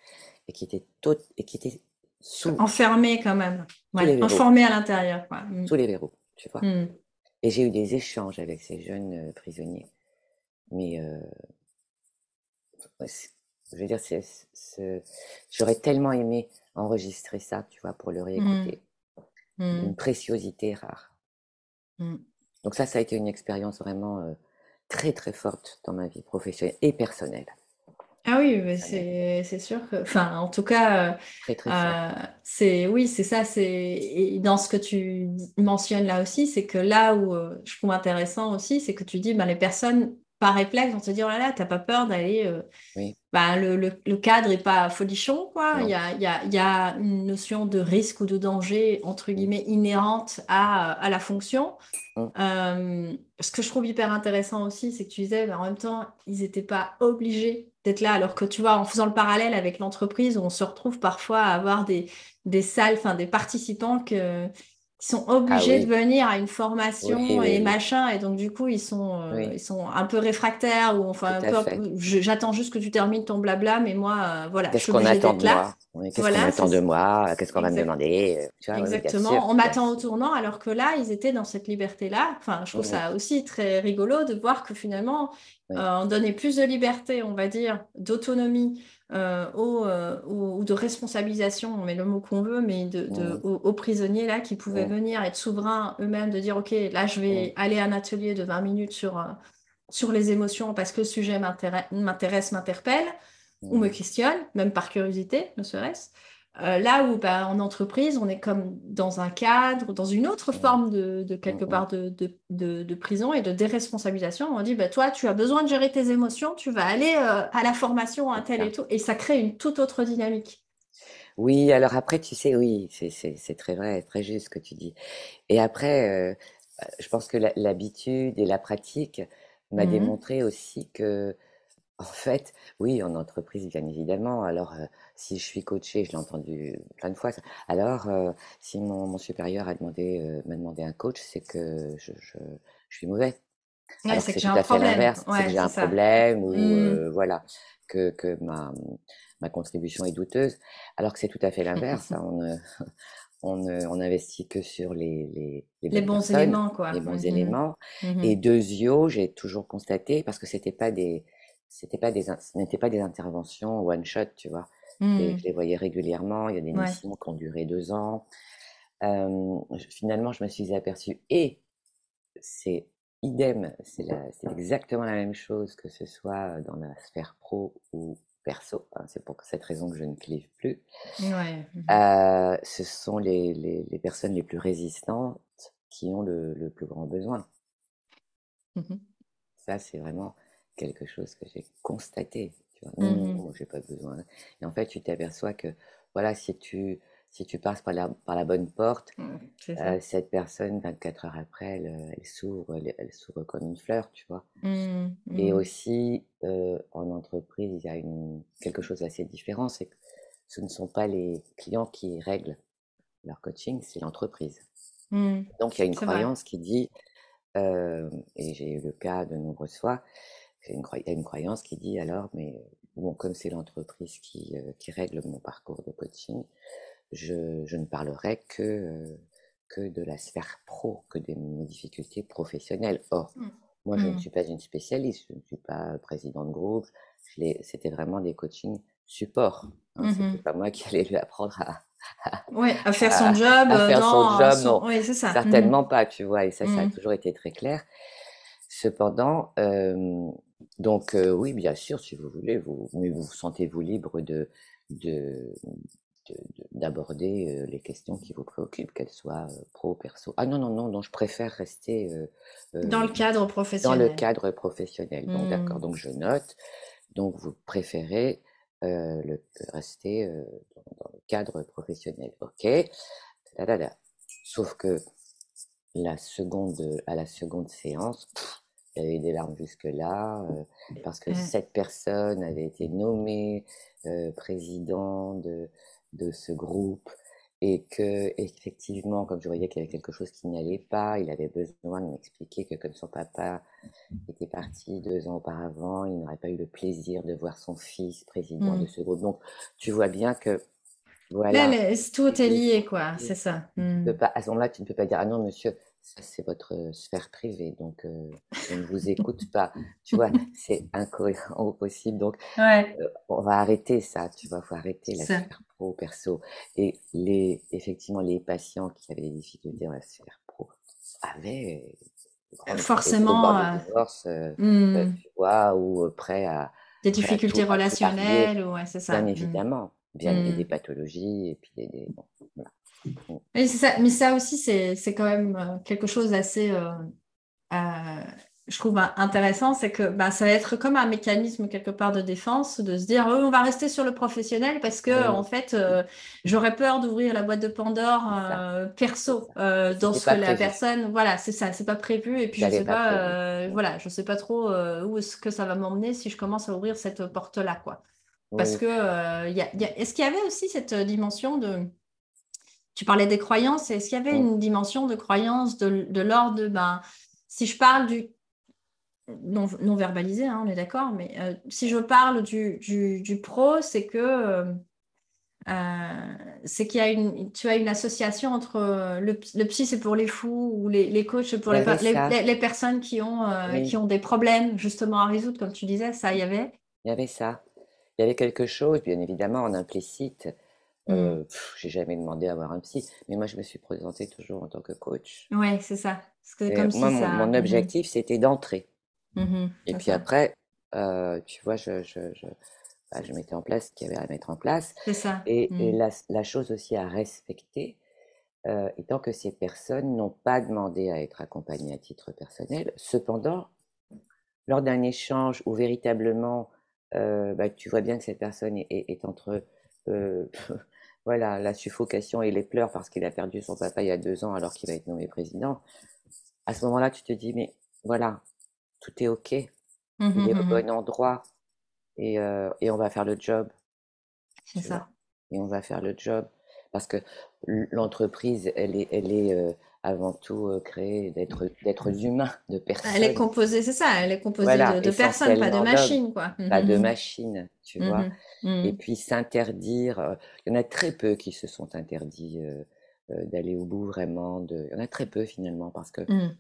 et qui étaient, toutes et qui étaient sous... Enfermés quand même, ouais, enfermés à l'intérieur. Sous les verrous tu vois. Mmh. Et j'ai eu des échanges avec ces jeunes prisonniers. Mais je veux dire, j'aurais tellement aimé enregistrer ça, tu vois, pour le réécouter. Mmh. Une préciosité rare. Mmh. Donc ça, ça a été une expérience vraiment euh, très très forte dans ma vie professionnelle et personnelle. Ah oui, c'est sûr que, enfin, en tout cas, euh, euh, c'est oui, c'est ça. C'est dans ce que tu mentionnes là aussi, c'est que là où je trouve intéressant aussi, c'est que tu dis, ben, les personnes par réflexe vont te dire, oh là là, t'as pas peur d'aller. oui. bah, le, le, cadre est pas folichon, quoi. Il y a, y, a, y a, une notion de risque ou de danger, entre guillemets, inhérente à, à la fonction. Euh, ce que je trouve hyper intéressant aussi, c'est que tu disais, en même temps, ils n'étaient pas obligés d'être là, alors que tu vois, en faisant le parallèle avec l'entreprise, on se retrouve parfois à avoir des, des salles, enfin des participants que, ils sont ah obligés de venir à une formation et machin, et donc du coup ils sont, euh, ils sont un peu réfractaires ou enfin j'attends juste que tu termines ton blabla, mais moi euh, voilà. Qu'est-ce qu'on attend de moi? Qu'est-ce qu'on attend de moi? Qu'est-ce qu'on va me demander? Exactement. on m'attend au tournant, alors que là ils étaient dans cette liberté là. Enfin, je trouve ça aussi très rigolo de voir que finalement euh, on donnait plus de liberté, on va dire, d'autonomie euh, euh, ou de responsabilisation, on met le mot qu'on veut, mais de, aux, prisonniers là qui pouvaient venir être souverains eux-mêmes, de dire ok, là je vais aller à un atelier de 20 minutes sur, euh, sur les émotions parce que le sujet m'intéresse, m'interpelle ou me questionne, même par curiosité, ne serait-ce. Euh, là où bah, en entreprise, on est comme dans un cadre, dans une autre forme de, quelque part de, de, prison et de déresponsabilisation. On dit, bah, toi, tu as besoin de gérer tes émotions, tu vas aller euh, à la formation, à tel et tout. Et ça crée une toute autre dynamique. Oui, alors après, tu sais, oui, c'est très vrai, très juste ce que tu dis. Et après, euh, je pense que l'habitude et la pratique m'a mmh démontré aussi que en fait, oui, en entreprise, bien évidemment. Alors, euh, si je suis coachée, je l'ai entendu plein de fois. Alors, euh, si mon, supérieur a demandé, euh, m'a demandé un coach, c'est que je, suis mauvais. c'est que j'ai un problème. c'est que j'ai un problème ou mmh. voilà que, ma, ma contribution est douteuse. Alors que c'est tout à fait l'inverse. Hein. on, <laughs> on, investit que sur les, les, bons éléments, quoi. Les bons mmh éléments. Mmh Et deux yeux, j'ai toujours constaté, parce que c'était pas des c'était pas des, ce n'était pas des interventions one shot, tu vois. Et mmh. je les voyais régulièrement. Il y a des missions qui ont duré deux ans. finalement, je me suis aperçue, et c'est idem, c'est exactement la même chose que ce soit dans la sphère pro ou perso. Hein, c'est pour cette raison que je ne clive plus. Ouais. Mmh euh, ce sont les, les, les, personnes les plus résistantes qui ont le, le plus grand besoin. Mmh Ça, c'est vraiment quelque chose que j'ai constaté. Tu vois. Non, non, mmh j'ai pas besoin. Et en fait, tu t'aperçois que, voilà, si tu, si tu passes par la, par la bonne porte, mmh, euh, cette personne, 24 heures après, elle, euh, elle s'ouvre, elle, s'ouvre comme une fleur, tu vois. Mmh, Et aussi, euh, en entreprise, il y a une, quelque chose d'assez différent, c'est que ce ne sont pas les clients qui règlent leur coaching, c'est l'entreprise. Donc, il y a une croyance qui dit, et j'ai eu le cas de nombreuses fois, il y a une croyance qui dit alors, mais bon, comme c'est l'entreprise qui, euh, qui, règle mon parcours de coaching, je, je ne parlerai que, euh, que de la sphère pro, que de mes difficultés professionnelles. Or, mmh. moi, je ne mmh. suis pas une spécialiste, je ne suis pas président de groupe, c'était vraiment des coachings support. Hein, mmh C'était pas moi qui allais lui apprendre à, ouais, à faire son job. À faire son job, non. Oui, ça. Certainement pas, tu vois, et ça, ça a toujours été très clair. Cependant, euh, donc euh, oui, bien sûr, si vous voulez, vous, mais vous sentez-vous libre de, de, d'aborder euh, les questions qui vous préoccupent, qu'elles soient euh, pro, perso? Ah non, non, non, non, je préfère rester dans le cadre professionnel. Dans le cadre professionnel. Bon, d'accord, mmh. donc je note. Donc vous préférez le, rester dans, le cadre professionnel. Ok. Sauf que la seconde, à la seconde séance, il y avait des larmes jusque-là, euh, parce que mmh. cette personne avait été nommée euh, président de, de ce groupe et que effectivement, comme je voyais qu'il y avait quelque chose qui n'allait pas, il avait besoin de m'expliquer que comme son papa était parti deux ans auparavant, il n'aurait pas eu le plaisir de voir son fils président de mmh. ce groupe. Donc, tu vois bien que voilà. tout est lié, quoi, c'est ça. Mmh. Pas, à ce moment-là, tu ne peux pas dire, ah non, monsieur, ça c'est votre sphère privée, donc je ne vous <laughs> écoute pas. Tu vois, c'est incohérent au possible. Donc, on va arrêter ça, tu vois, faut arrêter la sphère pro, perso. Et les, effectivement, les patients qui avaient des difficultés dans la sphère pro avaient forcément divorce, mmh. tu vois, ou prêt à des difficultés relationnelles, ouais, c'est ça. Bien mmh. évidemment, bien mmh. des pathologies et puis des, bon, voilà. Mais, ça, mais ça aussi, c'est quand même euh, quelque chose d'assez, euh, euh, je trouve, intéressant. C'est que bah, ça va être comme un mécanisme quelque part de défense, de se dire, oh, on va rester sur le professionnel parce que, en fait, j'aurais peur d'ouvrir la boîte de Pandore perso dans ce que la personne. Voilà, c'est ça, c'est pas prévu. Et puis, je sais pas, voilà, je sais pas trop où est-ce que ça va m'emmener si je commence à ouvrir cette porte-là, quoi. Parce que, y a, est-ce qu'il y avait aussi cette dimension de tu parlais des croyances. Est-ce qu'il y avait une dimension de croyance de, l'ordre de, ben, si je parle du non, non verbalisé, hein, on est d'accord, mais euh, si je parle du, du, pro, c'est que euh, euh, c'est qu'il y a une, tu as une association entre le, le psy, c'est pour les fous, ou les, les coachs, pour les, les, personnes qui ont, qui ont des problèmes justement à résoudre, comme tu disais, ça, il y avait Il y avait ça. Il y avait quelque chose, bien évidemment, en implicite. Euh, j'ai jamais demandé à avoir un psy, mais moi je me suis présentée toujours en tant que coach. Ouais, c'est ça. que comme moi, mon, mon, mmh objectif, c'était d'entrer. Mmh et puis après, euh, tu vois, je, je, je, bah, je, mettais en place ce qu'il y avait à mettre en place. C'est ça. Et, et la, la, chose aussi à respecter, euh, étant que ces personnes n'ont pas demandé à être accompagnées à titre personnel. Cependant, lors d'un échange où véritablement, bah, tu vois bien que cette personne est, est, est entre voilà, la suffocation et les pleurs parce qu'il a perdu son papa il y a deux ans alors qu'il va être nommé président, à ce moment-là, tu te dis, mais voilà, tout est OK, mmh il est au mmh bon endroit et, euh, et, on va faire le job. C'est ça. Et on va faire le job parce que l'entreprise, elle est, elle est euh, avant tout euh, créée d'être d'être humain, de personnes. Elle est composée, c'est ça, elle est composée de, personnes, pas de machines, quoi. Pas de mmh machines, tu vois. Et puis s'interdire, euh, il y en a très peu qui se sont interdits d'aller au bout vraiment. De... Il y en a très peu finalement parce que. Mmh.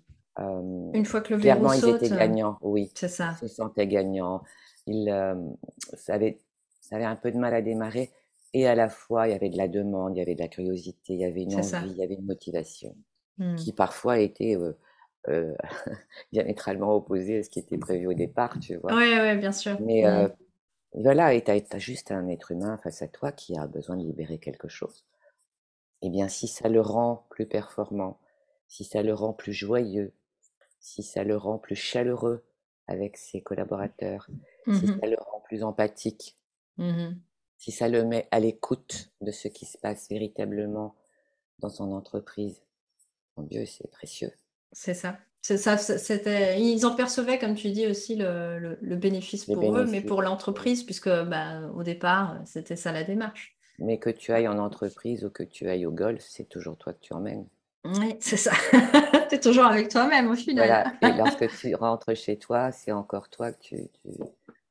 Une fois que le verrou saute, ils étaient gagnants, oui. C'est ça. Ils se sentaient gagnants. Ils, ça, avait, ça avait un peu de mal à démarrer, et à la fois, il y avait de la demande, il y avait de la curiosité, il y avait une envie, il y avait une motivation mmh. qui parfois était euh, <laughs> diamétralement opposée à ce qui était prévu au départ, tu vois. Oui, oui, bien sûr. Mais mmh. voilà, et tu as, juste un être humain face à toi qui a besoin de libérer quelque chose. Eh bien, si ça le rend plus performant, si ça le rend plus joyeux, si ça le rend plus chaleureux avec ses collaborateurs, si mmh ça le rend plus empathique, si ça le met à l'écoute de ce qui se passe véritablement dans son entreprise, mon Dieu, c'est précieux. C'est ça. ça c'était, ils en percevaient, comme tu dis, aussi le, le, bénéfice pour eux, mais pour l'entreprise, puisque bah, au départ, c'était ça la démarche. Mais que tu ailles en entreprise ou que tu ailles au golf, c'est toujours toi que tu emmènes. Oui, c'est ça. <laughs> tu es toujours avec toi-même au final. Voilà. Et lorsque tu rentres chez toi, c'est encore toi que tu,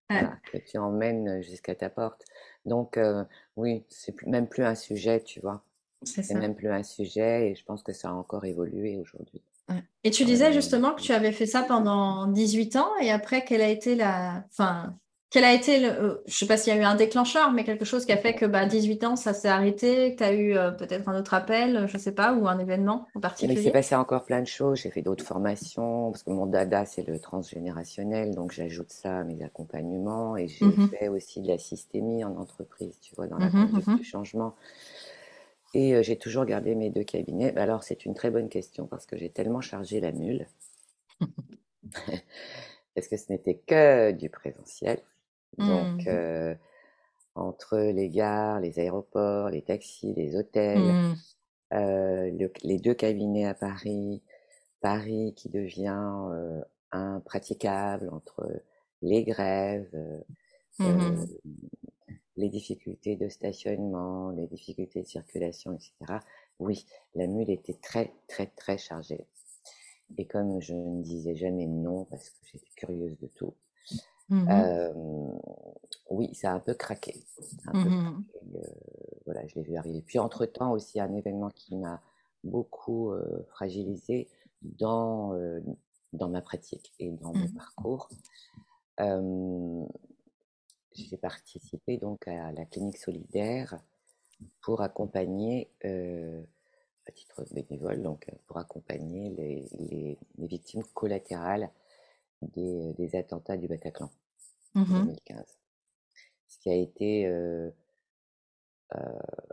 que tu emmènes jusqu'à ta porte. Donc, euh, oui, c'est même plus un sujet, tu vois. C'est même plus un sujet et je pense que ça a encore évolué aujourd'hui. Et tu disais justement que tu avais fait ça pendant 18 ans et après, quelle a été la. Enfin, quel a été, le, euh, je ne sais pas s'il y a eu un déclencheur, mais quelque chose qui a fait que bah, 18 ans, ça s'est arrêté, que tu as eu euh, peut-être un autre appel, je ne sais pas, ou un événement en particulier Il s'est passé encore plein de choses. J'ai fait d'autres formations, parce que mon dada, c'est le transgénérationnel, donc j'ajoute ça à mes accompagnements. Et j'ai mmh fait aussi de la systémie en entreprise, tu vois, dans la conduite mmh du changement. Et euh, j'ai toujours gardé mes deux cabinets. Alors, c'est une très bonne question, parce que j'ai tellement chargé la mule. <laughs> parce que ce n'était que du présentiel. Donc, mmh. euh, entre les gares, les aéroports, les taxis, les hôtels, mmh. euh, les deux cabinets à Paris, Paris qui devient euh, impraticable entre les grèves, mmh les difficultés de stationnement, les difficultés de circulation, etc. Oui, la mule était très, très, très chargée. Et comme je ne disais jamais non, parce que j'étais curieuse de tout, Mmh oui, ça a un peu craqué. Mmh voilà, je l'ai vu arriver. Puis entre-temps aussi, un événement qui m'a beaucoup fragilisé, dans, dans ma pratique et dans mon Mmh. parcours. J'ai participé donc à la clinique solidaire pour accompagner, à titre bénévole, donc pour accompagner les, les, victimes collatérales des, des, attentats du Bataclan en 2015. Mmh Ce qui a été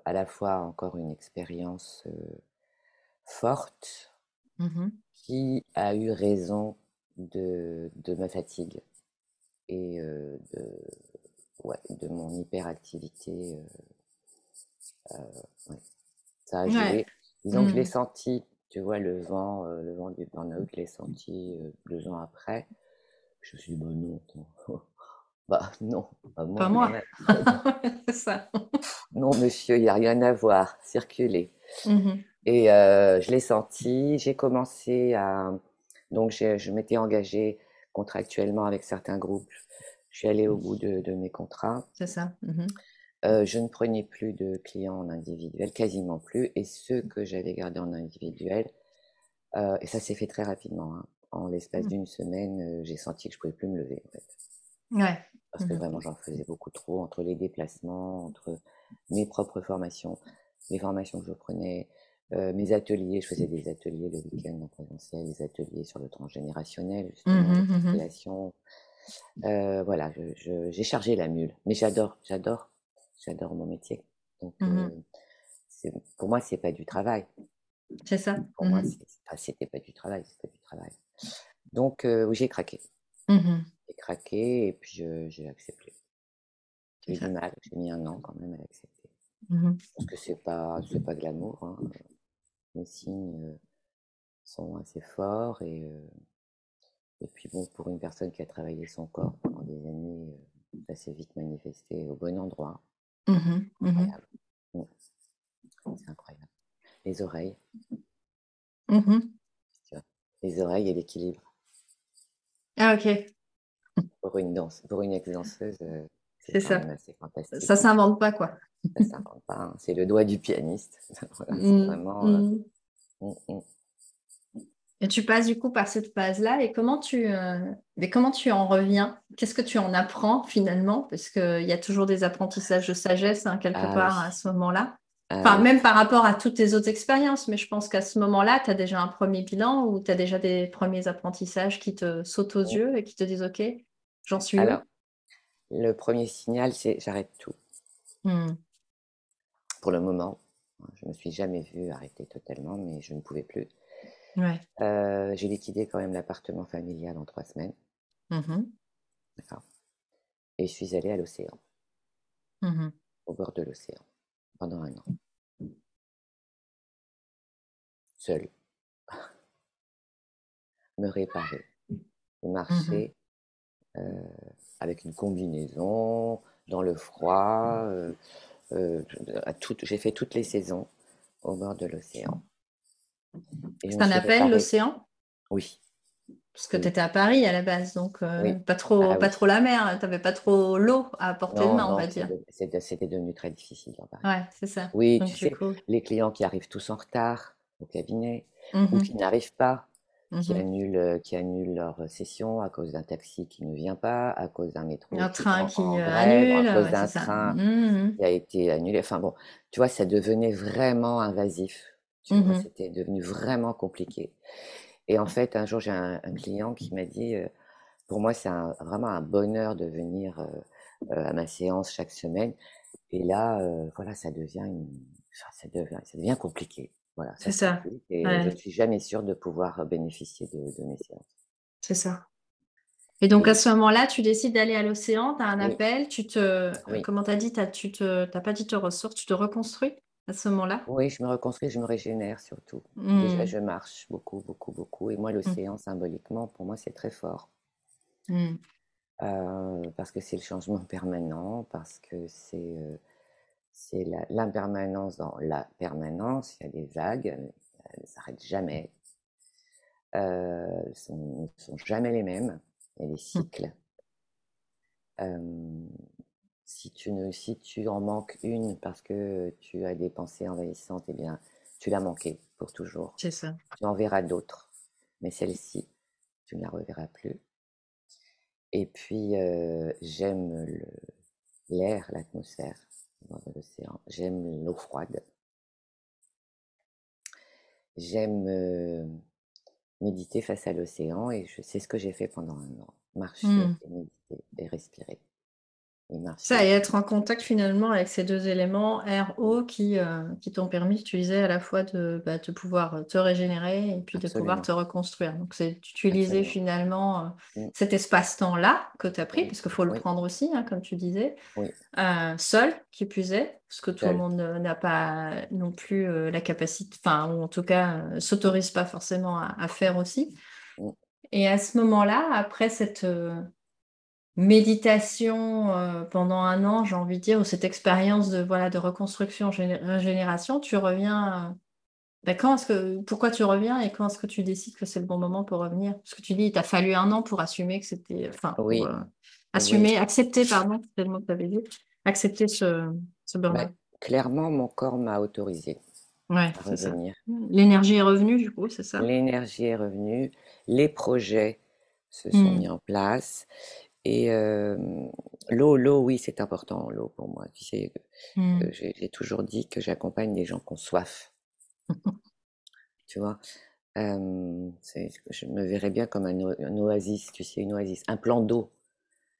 à la fois encore une expérience forte mmh qui a eu raison de, de ma fatigue et de, ouais, de mon hyperactivité. ouais. Ça a joué. Disons que je l'ai mmh. senti, tu vois, le vent, le vent du burn-out, je l'ai senti deux ans après. Je me suis dit, bah non, <laughs> Bah non, pas moi. Pas moi. <laughs> C'est ça. <laughs> Non, monsieur, il n'y a rien à voir. Circuler. Mmh et je l'ai senti. J'ai commencé à. Donc, je m'étais engagée contractuellement avec certains groupes. Je suis allée au bout de, mes contrats. C'est ça. Mmh je ne prenais plus de clients en individuel, quasiment plus. Et ceux que j'avais gardés en individuel, et ça s'est fait très rapidement. Hein. En l'espace mmh. d'une semaine, j'ai senti que je ne pouvais plus me lever. En fait. Ouais. Parce que mmh vraiment, j'en faisais beaucoup trop entre les déplacements, entre mes propres formations, les formations que je prenais, mes ateliers. Je faisais des ateliers le week-end en présentiel, des ateliers sur le transgénérationnel, mmh justement, mmh voilà, j'ai chargé la mule. Mais j'adore, j'adore, j'adore mon métier. Donc, pour moi, c'est pas du travail. C'est ça. Pour moi, c'était pas du travail, c'était du travail. Donc, oui, j'ai craqué. J'ai craqué et puis j'ai accepté. J'ai du mal, j'ai mis un an quand même à l'accepter. Mmh Parce que c'est pas, c'est pas de l'amour. Hein. Les signes sont assez forts et, et puis bon, pour une personne qui a travaillé son corps pendant des années, ça s'est vite manifesté au bon endroit. Mmh mmh c'est incroyable. Les oreilles. Mmh Les oreilles et l'équilibre. Ah ok. Pour une danse, pour une ex-danseuse, euh, c'est ça. fantastique. Ça s'invente pas, quoi. Ça s'invente pas. Hein. C'est le doigt du pianiste. <laughs> Mmh, vraiment. Euh, mmh. Mmh, et tu passes du coup par cette phase-là et comment tu, euh, mais comment tu en reviens? Qu'est-ce que tu en apprends finalement? Parce qu'il y a toujours des apprentissages de sagesse hein, quelque ah part à ce moment-là. Ah enfin, même par rapport à toutes tes autres expériences, mais je pense qu'à ce moment-là, tu as déjà un premier bilan ou tu as déjà des premiers apprentissages qui te sautent aux yeux et qui te disent OK, j'en suis Alors, le premier signal, c'est j'arrête tout. Mmh. Pour le moment, je ne me suis jamais vue arrêter totalement, mais je ne pouvais plus. Ouais. Euh, j'ai liquidé quand même l'appartement familial en trois semaines. Mmh D'accord. Et je suis allée à l'océan, mmh au bord de l'océan pendant un an. Seul. <laughs> Me réparer. Mmh marcher euh, avec une combinaison, dans le froid. Euh, euh, j'ai fait toutes les saisons au bord de l'océan. C'est un appel, l'océan Oui. Parce que tu étais à Paris à la base, donc pas, trop, ah pas trop la mer, tu n'avais pas trop l'eau à porter de main, on va dire. C'était devenu très difficile en Paris. Ouais, c'est ça. Oui, tu sais, les clients qui arrivent tous en retard au cabinet ou mmh qui n'arrivent pas, qui, annulent, qui annulent leur session à cause d'un taxi qui ne vient pas, à cause d'un métro. Un train qui annule. À cause d'un train mmh qui a été annulé. Enfin bon, tu vois, ça devenait vraiment invasif. C'était devenu vraiment compliqué. Et en fait, un jour, j'ai un, client qui m'a dit, pour moi, c'est vraiment un bonheur de venir à ma séance chaque semaine. Et là, voilà, ça devient, ça devient, ça devient compliqué. Voilà, c'est ça. Et je ne suis jamais sûre de pouvoir bénéficier de, mes séances. C'est ça. Et donc, à ce moment-là, tu décides d'aller à l'océan, tu as un appel, tu te, comment tu as dit, tu te, pas dit te ressources, tu te reconstruis? À ce moment-là? Oui, je me reconstruis, je me régénère surtout. Déjà, mmh. je marche beaucoup, beaucoup, beaucoup. Et moi, mmh. l'océan, symboliquement, pour moi, c'est très fort. Mmh. Euh, parce que c'est le changement <laughs> permanent, parce que c'est c'est l'impermanence dans la permanence. Il y a des vagues, elles ne s'arrêtent jamais. Euh, elles ne sont, jamais les mêmes. Il y a des cycles. Euh, si tu, ne, si tu en manques une parce que tu as des pensées envahissantes, eh bien, tu l'as manqué pour toujours. C'est ça. Tu en verras d'autres. mais celle-ci, tu ne la reverras plus. Et puis, j'aime l'air, l'atmosphère de l'océan. J'aime l'eau froide. J'aime méditer face à l'océan et je sais ce que j'ai fait pendant un an. Marcher mmh. et méditer et respirer. Ça et être en contact finalement avec ces deux éléments, eau, qui, euh, qui t'ont permis, tu disais, à la fois de, bah, de pouvoir euh, te régénérer et puis de pouvoir te reconstruire. Donc, c'est d'utiliser finalement euh, mmh. cet espace-temps-là que tu as pris, parce qu'il faut le prendre aussi, hein, comme tu disais, seul, qui plus est, parce que tout le monde n'a pas non plus la capacité, enfin, ou en tout cas, s'autorise pas forcément à, à faire aussi. Mmh. Et à ce moment-là, après cette méditation euh, pendant un an, j'ai envie de dire, ou cette expérience de, voilà, de reconstruction, régénération, tu reviens. Euh, ben, quand est-ce que, pourquoi tu reviens et quand est-ce que tu décides que c'est le bon moment pour revenir? Parce que tu dis, il t'a fallu un an pour assumer que c'était. Enfin, oui. Euh, assumer, accepter, pardon, c'est le mot que tu avais dit, accepter ce, ce burn-out. Ben, clairement, mon corps m'a autorisé. Ouais, à revenir. L'énergie est revenue, du coup, c'est ça? L'énergie est revenue, les projets se sont mmh. mis en place. Et l'eau, l'eau, oui, c'est important, l'eau pour moi. Tu sais, mmh. j'ai toujours dit que j'accompagne les gens qui ont soif. <laughs> tu vois, je me verrais bien comme un, oasis, tu sais, une oasis, un plan d'eau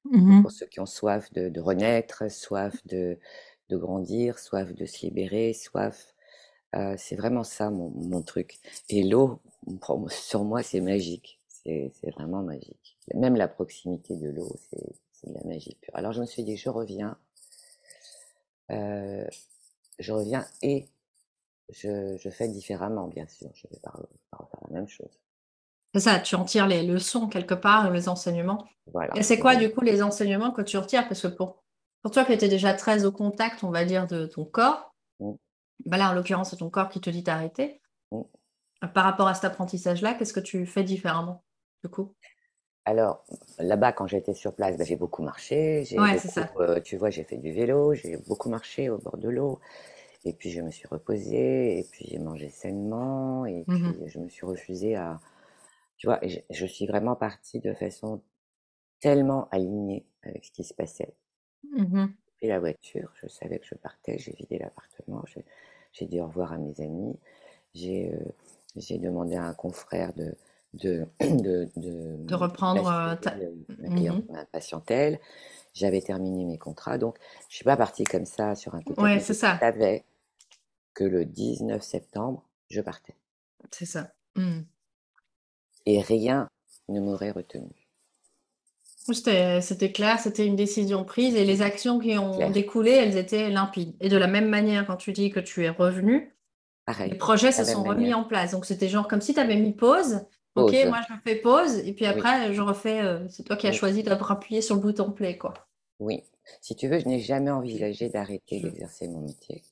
mmh pour ceux qui ont soif de, renaître, soif de, de, grandir, soif de se libérer, soif. c'est vraiment ça mon, mon truc. Et l'eau, sur moi, c'est magique. C'est vraiment magique. Même la proximité de l'eau, c'est de la magie pure. Alors je me suis dit, je reviens. Euh, je reviens et je, fais différemment, bien sûr. Je ne vais pas, refaire la même chose. C'est ça, tu en tires les leçons quelque part, les enseignements. Voilà. Et c'est quoi, du coup, les enseignements que tu retires? Parce que pour, pour toi qui étais déjà très au contact, on va dire, de ton corps, mmh. bah là, en l'occurrence, c'est ton corps qui te dit d'arrêter. Mmh. Par rapport à cet apprentissage-là, qu'est-ce que tu fais différemment coup? Alors, là-bas, quand j'étais sur place, bah, j'ai beaucoup marché. Euh, tu vois, j'ai fait du vélo, j'ai beaucoup marché au bord de l'eau. Et puis, je me suis reposée, et puis j'ai mangé sainement, et mmh puis je me suis refusée à. Tu vois, je, suis vraiment partie de façon tellement alignée avec ce qui se passait. Mmh et la voiture, je savais que je partais, j'ai vidé l'appartement, j'ai dit au revoir à mes amis, j'ai euh, demandé à un confrère de, de, de, de, reprendre euh, ta... Mmh patientèle. J'avais terminé mes contrats, donc je suis pas partie comme ça sur un coup de Ouais, c'est ça. Je savais que le 19 septembre, je partais. C'est ça. Mmh. Et rien ne m'aurait retenu. C'était clair, c'était une décision prise et les actions qui ont découlé, elles étaient limpides. Et de la même manière, quand tu dis que tu es revenu, les projets se sont remis en place. Donc c'était genre comme si tu avais mis pause Ok, moi je fais pause et puis après je refais. Euh, c'est toi qui as choisi d'appuyer sur le bouton play, quoi. Oui. Si tu veux, je n'ai jamais envisagé d'arrêter d'exercer mon métier.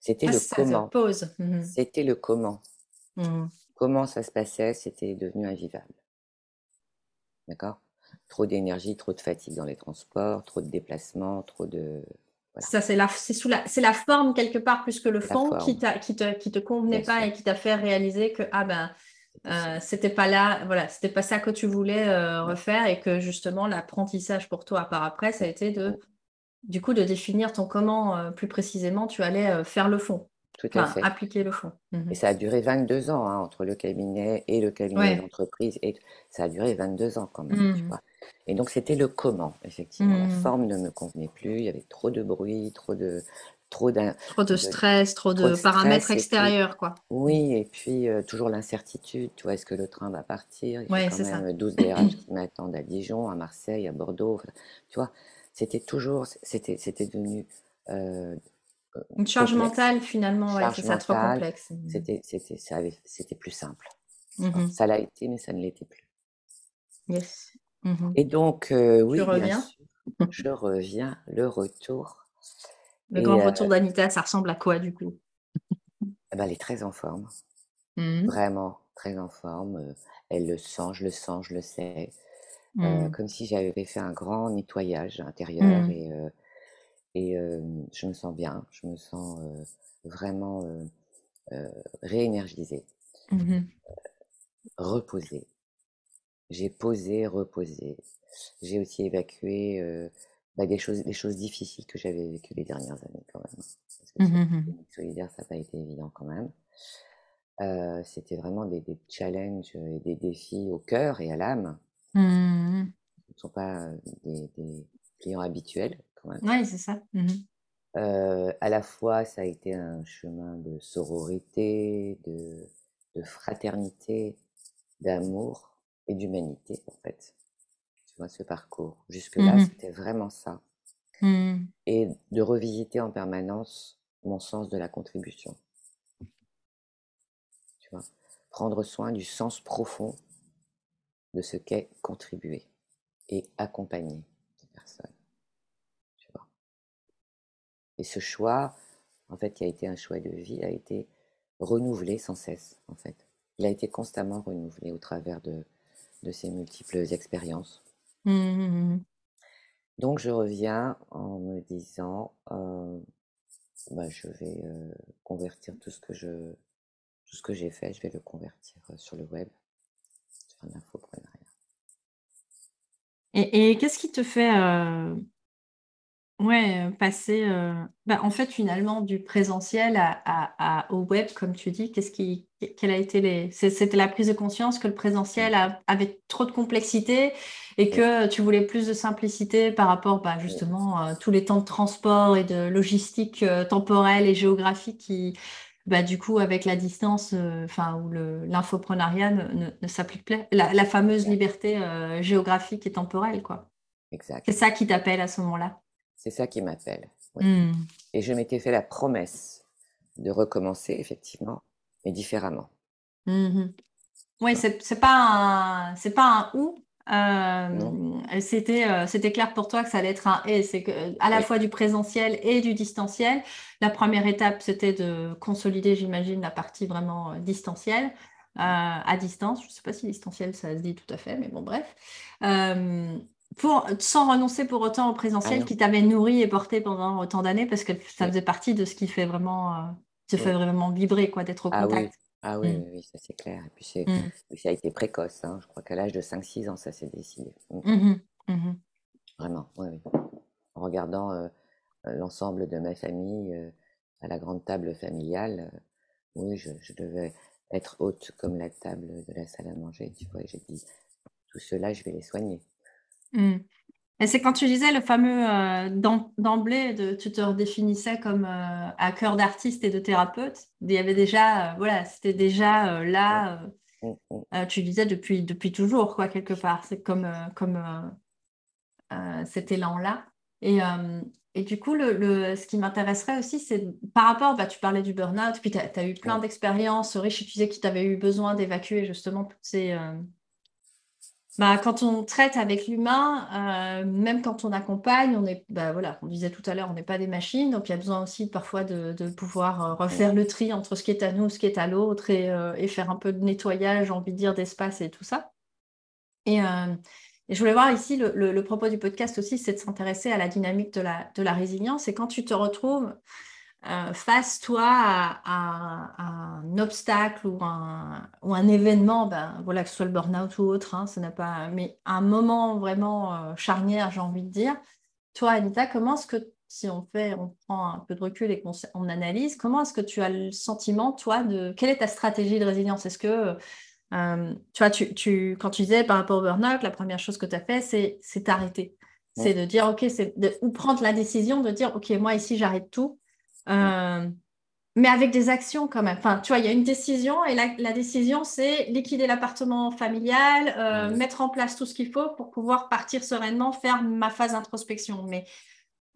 C'était ah, le comment. Pause. Mmh c'était le comment. Mmh comment ça se passait, c'était devenu invivable. D'accord? Trop d'énergie, trop de fatigue dans les transports, trop de déplacements, trop de. Ça, c'est la, c'est la, c'est la forme quelque part plus que le fond qui, qui, te, qui te convenait pas et qui t'a fait réaliser que ah ben euh, c'était pas là, voilà, c'était pas ça que tu voulais euh, refaire et que justement l'apprentissage pour toi par après, ça a été de, du coup, de définir ton comment euh, plus précisément tu allais faire le fond. Tout à fait. Appliquer le fond. Mhm. Et ça a duré 22 ans hein, entre le cabinet et le cabinet d'entreprise. Et ça a duré 22 ans quand même. Tu mhm. vois. Et donc c'était le comment, effectivement. La mhm. forme ne me convenait plus, il y avait trop de bruit, trop de, trop, de stress, trop de, paramètres extérieurs, quoi. Oui, et puis euh, toujours l'incertitude, tu vois, est-ce que le train va partir? Il y a quand même 12 DRH qui m'attendent à Dijon, à Marseille, à Bordeaux, tu vois, c'était toujours, c'était, c'était devenu... Euh, Une charge mentale, finalement, ouais, c'est ça, trop complexe. C'était, c'était, c'était plus simple. Mmh ça l'a été, mais ça ne l'était plus. Yes. Mmh et donc, euh, oui, reviens? je reviens, le retour le grand retour d'Anita, ça ressemble à quoi du coup? Eh ben, Elle est très en forme. Mmh. Vraiment, très en forme. Elle le sent, je le sens, je le sais. Mmh. comme si j'avais fait un grand nettoyage intérieur mmh. et, et je me sens bien, je me sens vraiment réénergisée. reposé. J'ai posé, reposé. J'ai aussi évacué euh, bah, des, choses, des choses difficiles que j'avais vécues les dernières années quand même. Parce que mmh mmh solidaire, ça n'a pas été évident quand même. Euh, c'était vraiment des, des, challenges et des défis au cœur et à l'âme. Mmh Ce ne sont pas des, des, clients habituels quand même. Oui, c'est ça. Euh, à la fois, ça a été un chemin de sororité, de, de fraternité, d'amour et d'humanité, en fait. Tu vois, ce parcours. Jusque-là, mmh c'était vraiment ça. Mmh. Et de revisiter en permanence mon sens de la contribution. Tu vois, prendre soin du sens profond de ce qu'est contribuer et accompagner des personnes. Tu vois. Et ce choix, en fait, qui a été un choix de vie, a été renouvelé sans cesse, en fait. Il a été constamment renouvelé au travers de, de ces multiples expériences. Mmh, mmh, mmh, Donc je reviens en me disant, euh, bah, je vais euh, convertir tout ce que je, tout ce que j'ai fait, je vais le convertir euh, sur le web, sur l'infoprenariat. Et, et qu'est-ce qui te fait Ouais, passer, bah, en fait, finalement, du présentiel à au web, comme tu dis, qu'est-ce qui quelle a été les c'était la prise de conscience que le présentiel avait trop de complexité et que tu voulais plus de simplicité par rapport, bah, justement, à tous les temps de transport et de logistique, temporelle et géographique qui, bah, du coup, avec la distance, enfin, où l'infoprenariat ne s'applique plus. La fameuse liberté, géographique et temporelle, quoi. Exact. C'est ça qui t'appelle à ce moment-là? C'est ça qui m'appelle. Mmh. Et je m'étais fait la promesse de recommencer, effectivement, mais différemment. Mmh oui, c'est pas un c'est pas un ou. Euh, c'était euh, c'était clair pour toi que ça allait être un et. C'est que à la fois du présentiel et du distanciel. La première étape, c'était de consolider, j'imagine, la partie vraiment euh, distancielle. à distance, je ne sais pas si distanciel ça se dit tout à fait, mais bon, bref pour, sans renoncer pour autant au présentiel qui t'avait nourri et porté pendant autant d'années, parce que ça faisait partie de ce qui fait vraiment, euh, te fait vraiment vibrer, quoi, d'être au ah contact. Ah oui, mmh. oui, ça c'est clair. Et puis, mmh. ça a été précoce. Hein. Je crois qu'à l'âge de 5-6 ans, ça s'est décidé. Mmh vraiment, oui, En regardant euh, euh, l'ensemble de ma famille à la grande table familiale, oui, je, je, devais être haute comme la table de la salle à manger. Tu vois, j'ai dit, tout cela, je vais les soigner. Mmh. Et c'est quand tu disais le fameux euh, d'emblée, de, tu te redéfinissais comme euh, à cœur d'artiste et de thérapeute. Il y avait déjà, euh, voilà, c'était déjà là. Mmh, mmh. tu disais depuis, depuis toujours, quoi, quelque part. C'est comme, comme cet élan-là. Et, et du coup, le, ce qui m'intéresserait aussi, c'est par rapport, bah, tu parlais du burn-out, puis tu as, eu plein d'expériences riches, tu disais que tu avais eu besoin d'évacuer justement toutes ces, bah, quand on traite avec l'humain, euh, même quand on accompagne, on est, bah, voilà, on disait tout à l'heure, on n'est pas des machines, donc il y a besoin aussi parfois de, pouvoir euh, refaire le tri entre ce qui est à nous, ce qui est à l'autre, et, euh, faire un peu de nettoyage, j'ai envie de dire, d'espace et tout ça. Et, je voulais voir ici, le, propos du podcast aussi, c'est de s'intéresser à la dynamique de la, de la résilience. Et quand tu te retrouves euh, face toi à, un obstacle ou un, ou un événement, ben, voilà, que ce soit le burn-out ou autre, hein, ça n'a pas, mais un moment vraiment euh, charnière, j'ai envie de dire. Toi, Anita, comment est-ce que, si on fait, on prend un peu de recul et qu'on on analyse, comment est-ce que tu as le sentiment, toi, de quelle est ta stratégie de résilience? Est-ce que, euh, tu vois, tu, tu, quand tu disais par rapport au burn-out, la première chose que tu as fait, c'est t'arrêter. C'est de dire, OK, c'est ou prendre la décision de dire, OK, moi ici, j'arrête tout euh, mais avec des actions quand même. Enfin, tu vois, il y a une décision et la, décision, c'est liquider l'appartement familial, euh, mettre en place tout ce qu'il faut pour pouvoir partir sereinement, faire ma phase d'introspection. Mais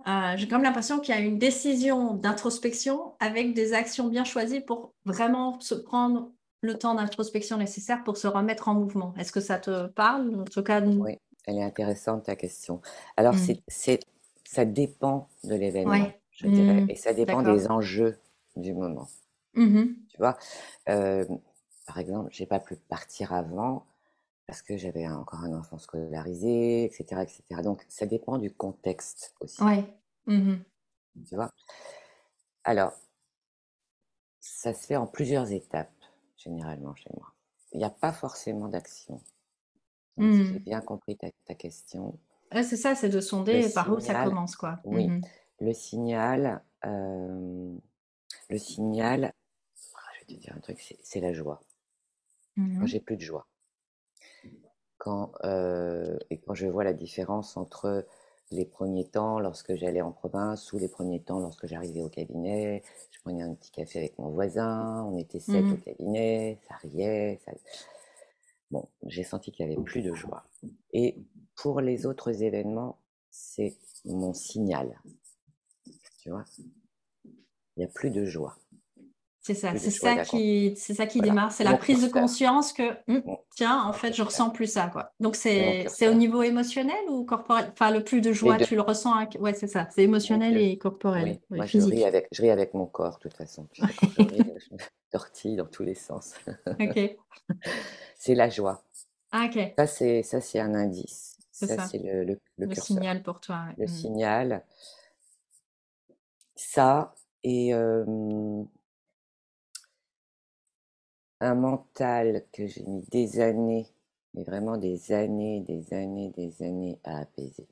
euh, j'ai quand même l'impression qu'il y a une décision d'introspection avec des actions bien choisies pour vraiment se prendre le temps d'introspection nécessaire pour se remettre en mouvement. Est-ce que ça te parle En tout cas, oui, elle est intéressante ta question. Alors, mmh. c'est, ça dépend de l'événement je dirais. Mmh. Et ça dépend des enjeux du moment. Mmh tu vois, euh, par exemple, j'ai pas pu partir avant parce que j'avais encore un enfant scolarisé, etc., etc. Donc, ça dépend du contexte aussi. Ouais. Mmh tu vois? Alors, ça se fait en plusieurs étapes, généralement chez moi. il n'y a pas forcément d'action. Si j'ai bien compris ta, question. c'est ça, c'est de sonder par où ça commence, quoi. Oui, le signal, euh, le signal, ah, je vais te dire un truc, c'est la joie. Quand j'ai plus de joie. Quand, euh, et quand je vois la différence entre les premiers temps lorsque j'allais en province ou les premiers temps lorsque j'arrivais au cabinet, je prenais un petit café avec mon voisin, on était sept au mmh cabinet, ça riait. Ça... Bon, j'ai senti qu'il n'y avait plus de joie. Et pour les autres événements, c'est mon signal. Tu vois Il n'y a plus de joie. C'est ça, c'est ça, qui, c'est ça qui démarre, c'est la prise de conscience que, hum, tiens, en fait, je ressens plus ça. Quoi. Donc, c'est, c'est au niveau émotionnel ou corporel? Enfin, le plus de joie, tu le ressens Ouais, c'est ça, c'est émotionnel et corporel. Moi, je, ris avec, je ris avec mon corps, de toute façon. <laughs> je, tortille dans tous les sens. ok. <laughs> c'est la joie. Ah, ok. Ça, c'est, ça, c'est un indice. Ça, c'est le, le, le, signal pour toi. Le mmh. signal. Ça, et un mental que j'ai mis des années, mais vraiment des années, des années, des années à apaiser.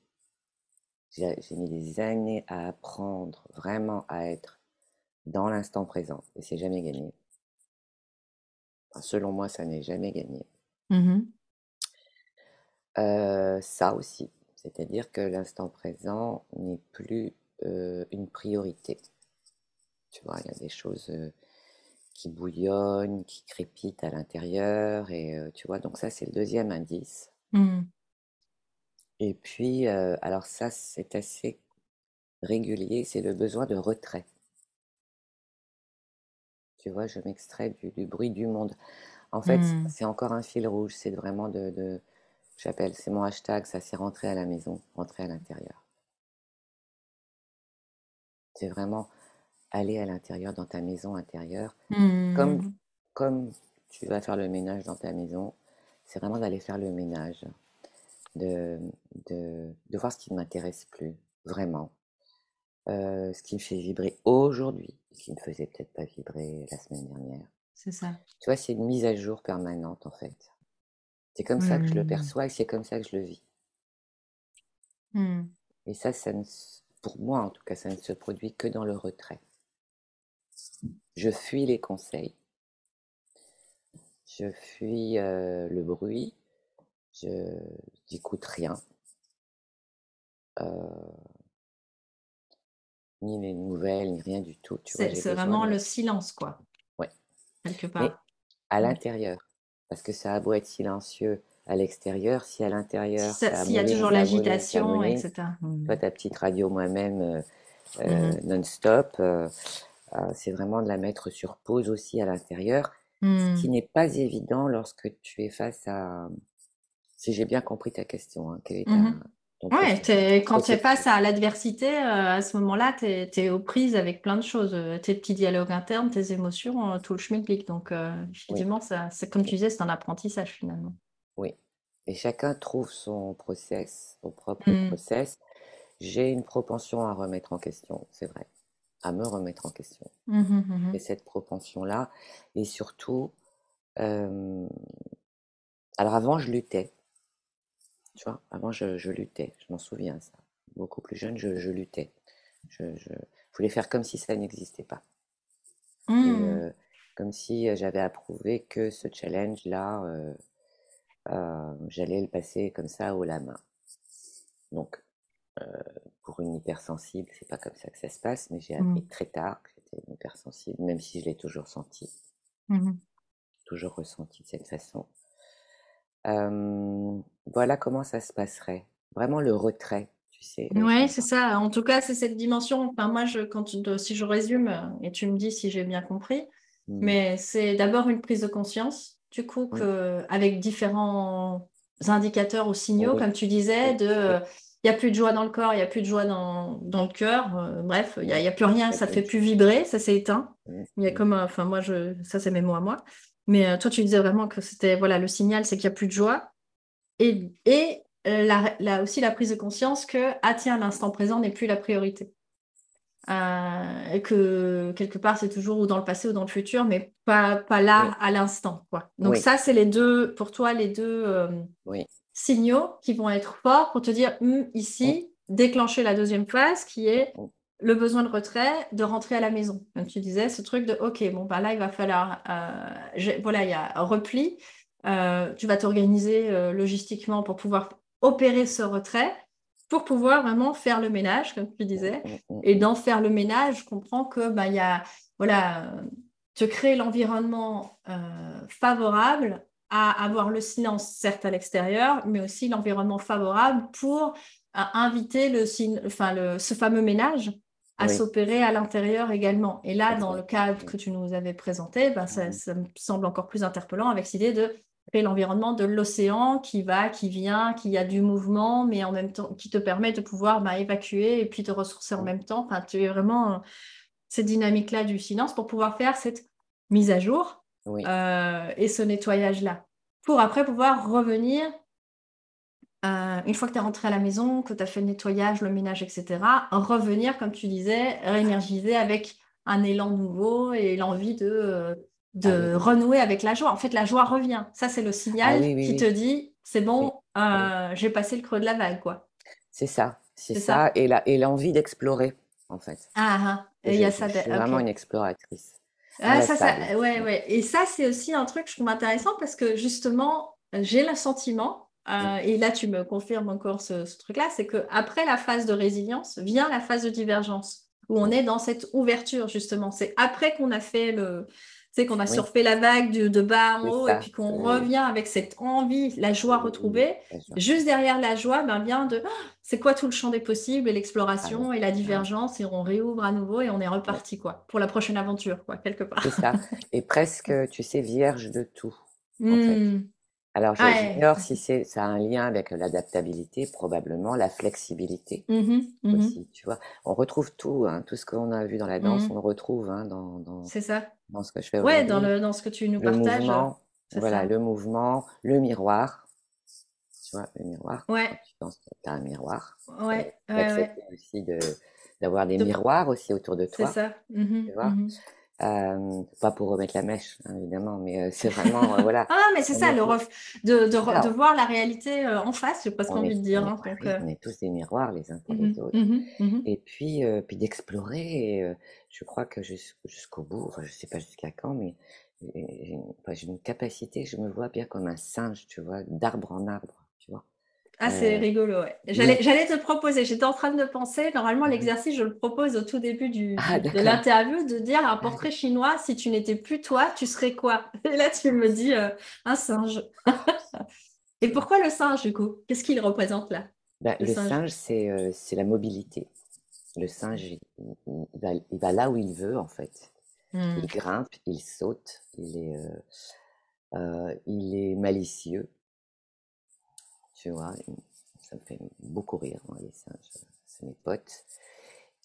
J'ai mis des années à apprendre vraiment à être dans l'instant présent. Et c'est jamais gagné. selon moi, ça n'est jamais gagné. Mmh euh, ça aussi. C'est-à-dire que l'instant présent n'est plus euh, une priorité. Tu vois, il y a des choses euh, qui bouillonnent, qui crépitent à l'intérieur. Et euh, tu vois, donc ça, c'est le deuxième indice. Mmh. Et puis, alors ça, c'est assez régulier, c'est le besoin de retrait. Tu vois, je m'extrais du, bruit du monde. En fait, mmh. c'est encore un fil rouge, c'est vraiment de, de j'appelle, c'est mon hashtag, ça c'est rentrer à la maison, rentrer à l'intérieur. C'est vraiment aller à l'intérieur, dans ta maison intérieure. Comme, mmh. comme tu vas faire le ménage dans ta maison, c'est vraiment d'aller faire le ménage, de, de, voir ce qui ne m'intéresse plus, vraiment. Euh, ce qui me fait vibrer aujourd'hui, ce qui ne faisait peut-être pas vibrer la semaine dernière. C'est ça. Tu vois, c'est une mise à jour permanente en fait. C'est comme ça que je le mmh. perçois et c'est comme ça que je le vis. Mmh. Et ça, ça pour moi en tout cas, ça ne se produit que dans le retrait. Je fuis les conseils. Je fuis euh, le bruit. Je n'écoute rien. Euh, ni les nouvelles, ni rien du tout. C'est vraiment le silence, quoi. Ouais. Quelque part. à l'intérieur. Parce que ça a beau être silencieux à l'extérieur, si à l'intérieur. S'il y a toujours l'agitation, etc. Toi, ta petite radio, moi-même, euh, mmh non-stop. Euh, c'est vraiment de la mettre sur pause aussi à l'intérieur, ce qui mmh. n'est pas évident lorsque tu es face à, si j'ai bien compris ta question, hein, mmh quand tu es face à l'adversité, euh, à ce moment-là, tu es, aux prises avec plein de choses, euh, tes petits dialogues internes, tes émotions, tout le schmilblick. Donc, effectivement, c'est comme tu disais, c'est un apprentissage finalement. Et chacun trouve son process, son propre mmh. process. J'ai une propension à remettre en question, c'est vrai à me remettre en question. Mmh mmh et cette propension-là, et surtout, alors avant, je luttais. Tu vois, avant, je, luttais, je m'en souviens, ça. Beaucoup plus jeune, je, luttais. Je, voulais faire comme si ça n'existait pas. Mmh. comme si j'avais approuvé que ce challenge-là, j'allais le passer comme ça haut la main. Donc, pour une hypersensible, c'est pas comme ça que ça se passe, mais j'ai appris mmh. très tard que j'étais une hypersensible, même si je l'ai toujours senti. Mmh toujours ressenti de cette façon. voilà comment ça se passerait. Vraiment le retrait, tu sais. Oui, c'est ça. En tout cas, c'est cette dimension. Enfin, moi, je, quand si je résume, et tu me dis si j'ai bien compris, mmh. mais c'est d'abord une prise de conscience, du coup, que, avec différents indicateurs ou signaux, comme tu disais, de il n'y a plus de joie dans le corps, il n'y a plus de joie dans, dans le cœur. Euh, bref, il n'y a, a, plus rien, ça ne fait plus vibrer, ça s'est éteint. Il y a comme, enfin, moi, je, ça, c'est mes mots à moi. Mais euh, toi, tu disais vraiment que c'était, voilà, le signal, c'est qu'il n'y a plus de joie. Et, et euh, là aussi la prise de conscience que, ah tiens, l'instant présent n'est plus la priorité. Euh, et que quelque part, c'est toujours ou dans le passé ou dans le futur, mais pas, pas là à l'instant. Quoi. Donc ça, c'est les deux, pour toi, les deux euh, signaux qui vont être forts pour te dire, hum, ici, déclencher la deuxième phase qui est le besoin de retrait, de rentrer à la maison. Comme tu disais, ce truc de, OK, bon, bah là, il va falloir, euh, voilà, il y a un repli, tu vas t'organiser logistiquement pour pouvoir opérer ce retrait pour pouvoir vraiment faire le ménage, comme tu disais. Mm, mm, mm, Et dans faire le ménage, je comprends que bah, y a, voilà, te créer l'environnement euh, favorable à avoir le silence, certes à l'extérieur, mais aussi l'environnement favorable pour euh, inviter le, enfin, le, ce fameux ménage à s'opérer à l'intérieur également. Et là, dans le cadre que tu nous avais présenté, bah, ça, ça, me semble encore plus interpellant avec cette idée de l'environnement de l'océan qui va, qui vient, qui a du mouvement, mais en même temps qui te permet de pouvoir bah, évacuer et puis te ressourcer en même temps. Enfin, tu es vraiment euh, cette dynamique-là du silence pour pouvoir faire cette mise à jour euh, et ce nettoyage-là. Pour après pouvoir revenir, euh, une fois que tu es rentré à la maison, que tu as fait le nettoyage, le ménage, etc., revenir, comme tu disais, réénergiser avec un élan nouveau et l'envie de de ah renouer avec la joie. En fait, la joie revient. Ça, c'est le signal ah qui te dit, c'est bon, euh, j'ai passé le creux de la vague, quoi. C'est ça, c'est ça. Et, la, et l'envie d'explorer, en fait. Ah, ah. et il y a ça. Je suis vraiment une exploratrice. Ah, ça, ça, ouais, ouais. Et ça, c'est aussi un truc que je trouve intéressant parce que justement, j'ai le sentiment, euh, et là, tu me confirmes encore ce, ce truc-là, c'est qu'après la phase de résilience vient la phase de divergence, où on est dans cette ouverture, justement. C'est après qu'on a fait le, sais, qu'on a surfé la vague de, bas en haut et puis qu'on revient avec cette envie, la joie retrouvée. Juste derrière la joie, ben, vient de ah, c'est quoi tout le champ des possibles et l'exploration ah et la divergence et on réouvre à nouveau et on est reparti quoi pour la prochaine aventure quoi quelque part. C'est ça. <laughs> Et presque, tu sais, vierge de tout. En fait. Mmh. Alors, j'ignore si c'est, ça a un lien avec l'adaptabilité, probablement, la flexibilité mmh mmh aussi, tu vois? On retrouve tout, hein, tout ce qu'on a vu dans la danse, on le retrouve hein, dans, dans, c'est ça. dans ce que je fais Ouais, dans, le, dans ce que tu nous le partages. Mouvement, voilà, le mouvement, le miroir, tu vois, le miroir. Ouais. tu danses, tu as un miroir. Ouais, ouais, ouais. aussi de, d'avoir des miroirs aussi autour de toi. C'est ça. Mmh tu vois? Euh, pas pour remettre la mèche, hein, évidemment, mais euh, c'est vraiment, euh, voilà. <laughs> Ah, mais c'est ça, le ref... de, de, de, voir la réalité en face, j'ai presque envie de dire. On, hein, est, on est tous des miroirs les uns pour les autres. Et puis, puis d'explorer, je crois que jusqu'au bout, enfin, je sais pas jusqu'à quand, mais j'ai une capacité, je me vois bien comme un singe, tu vois, d'arbre en arbre, tu vois. Ah, c'est rigolo, ouais. J'allais, te proposer, j'étais en train de penser, normalement l'exercice, je le propose au tout début du, ah, de l'interview, de dire un portrait chinois, si tu n'étais plus toi, tu serais quoi? <laughs> Et là, tu me dis euh, un singe. <laughs> Et pourquoi le singe, du coup? Qu'est-ce qu'il représente là bah, Le, singe, euh, c'est, la mobilité. Le singe, il, va, là où il veut, en fait. Hmm. Il grimpe, il saute, il est, euh, il est malicieux tu vois. Ça me fait beaucoup rire, moi, les singes. C'est mes potes.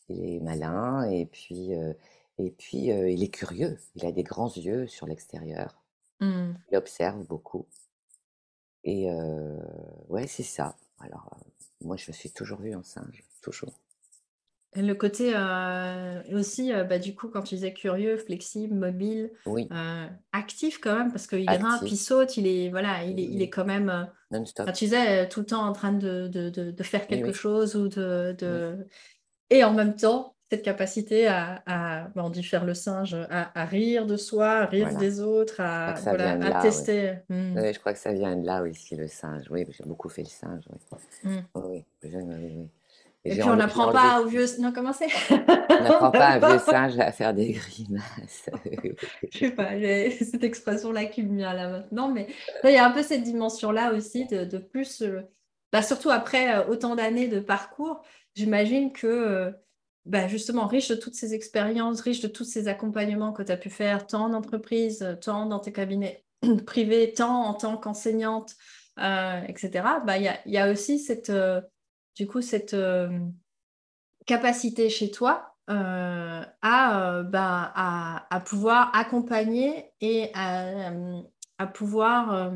Il est malin et puis, euh, et puis euh, il est curieux. Il a des grands yeux sur l'extérieur. Mmh. Il observe beaucoup. Et euh, ouais, c'est ça. Alors, moi, je me suis toujours vue en singe, toujours. Le côté euh, aussi, euh, bah, du coup, quand tu disais curieux, flexible, mobile, euh, actif quand même, parce qu'il grimpe, il saute, il est, voilà, il est, il est quand même, Non-stop. tu disais, tout le temps en train de, de, de, faire quelque chose ou de, de... Et en même temps, cette capacité à, à bah, on dit faire le singe, à, à rire de soi, à rire des autres, à, voilà, à tester. Oui. je crois que ça vient de là aussi, le singe. Oui, j'ai beaucoup fait le singe. Oui, oui, oui, oui. Et, puis on n'apprend pas aux vieux. Non, comment c'est? On n'apprend <laughs> pas à un vieux singe à faire des grimaces. <laughs> Je <laughs> sais pas, j'ai cette expression-là qui me vient là maintenant, mais il y a un peu cette dimension-là aussi de, plus. Euh, bah, surtout après euh, autant d'années de parcours, j'imagine que. Euh, bah, justement, riche de toutes ces expériences, riche de tous ces accompagnements que tu as pu faire, tant en entreprise, tant dans tes cabinets <clears throat> privés, tant en tant qu'enseignante, etc., bah, il y, a, aussi cette, du coup, cette euh, capacité chez toi euh, euh, bah, à, pouvoir accompagner et à, pouvoir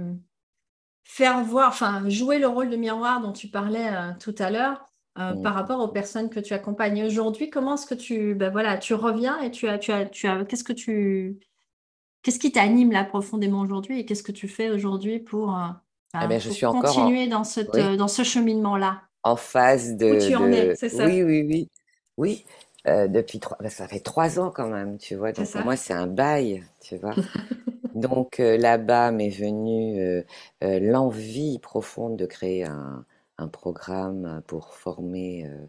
faire voir, enfin, jouer le rôle de miroir dont tu parlais tout à l'heure, euh, par rapport aux personnes que tu accompagnes. Aujourd'hui. Comment est-ce que tu, ben voilà, tu reviens et tu as, tu as, tu as, qu'est-ce que tu, qu'est-ce qui t'anime là profondément aujourd'hui et qu'est-ce que tu fais aujourd'hui pour, euh, eh ben, je suis continuer dans, cette, dans ce cheminement-là? En phase de. Où tu en es, c'est ça Oui, oui, oui. Oui, depuis trois, ben, ça fait trois ans quand même, tu vois. Donc pour moi, c'est un bail, tu vois. <laughs> Donc là-bas m'est venue l'envie profonde de créer un, un programme pour former euh,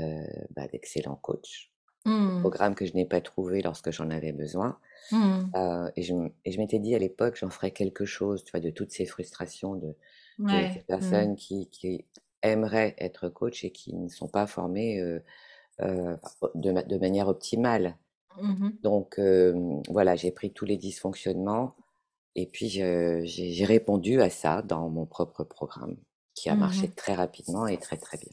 euh, bah, d'excellents coachs. Un mmh. programme que je n'ai pas trouvé lorsque j'en avais besoin. Mmh. Euh, et je, je m'étais dit à l'époque, j'en ferais quelque chose, tu vois, de toutes ces frustrations de, ces mmh. personnes qui, qui, aimeraient être coach et qui ne sont pas formées de, de, manière optimale. Donc voilà, j'ai pris tous les dysfonctionnements et puis j'ai répondu à ça dans mon propre programme qui a marché mmh très rapidement et très très bien.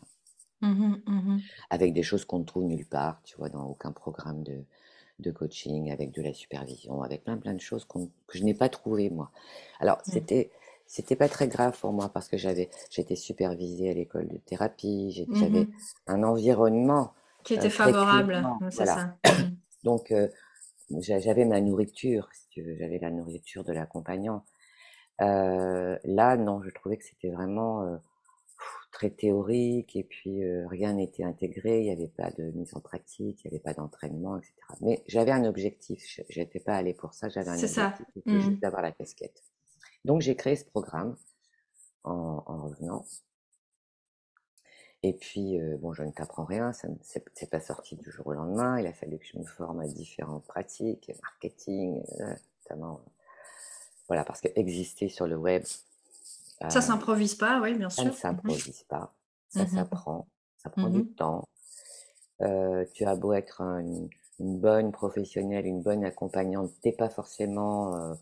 Mmh mmh avec des choses qu'on ne trouve nulle part, tu vois, dans aucun programme de, de coaching, avec de la supervision, avec plein plein de choses que je n'ai pas trouvées moi. Alors c'était c'était pas très grave pour moi parce que j'avais j'étais supervisée à l'école de thérapie, j'avais un environnement qui était euh, favorable, c'est ça. <clears throat> Donc euh, j'avais ma nourriture, si tu veux, j'avais la nourriture de l'accompagnant. Euh, là, non, je trouvais que c'était vraiment euh, très théorique et puis rien n'était intégré, il n'y avait pas de mise en pratique, il n'y avait pas d'entraînement, etc. Mais j'avais un objectif, je n'étais pas allée pour ça, j'avais un objectif, c'était mmh. juste d'avoir la casquette. Donc j'ai créé ce programme en, en revenant. Et puis, bon, je ne t'apprends rien, ça c'est pas sorti du jour au lendemain. Il a fallu que je me forme à différentes pratiques, marketing, notamment voilà, parce qu'exister sur le web. ça euh, s'improvise pas, oui, bien sûr. Ça ne mmh s'improvise pas, ça mmh s'apprend, ça prend du mmh temps. Euh, tu as beau être une, bonne professionnelle, une bonne accompagnante, tu n'es pas forcément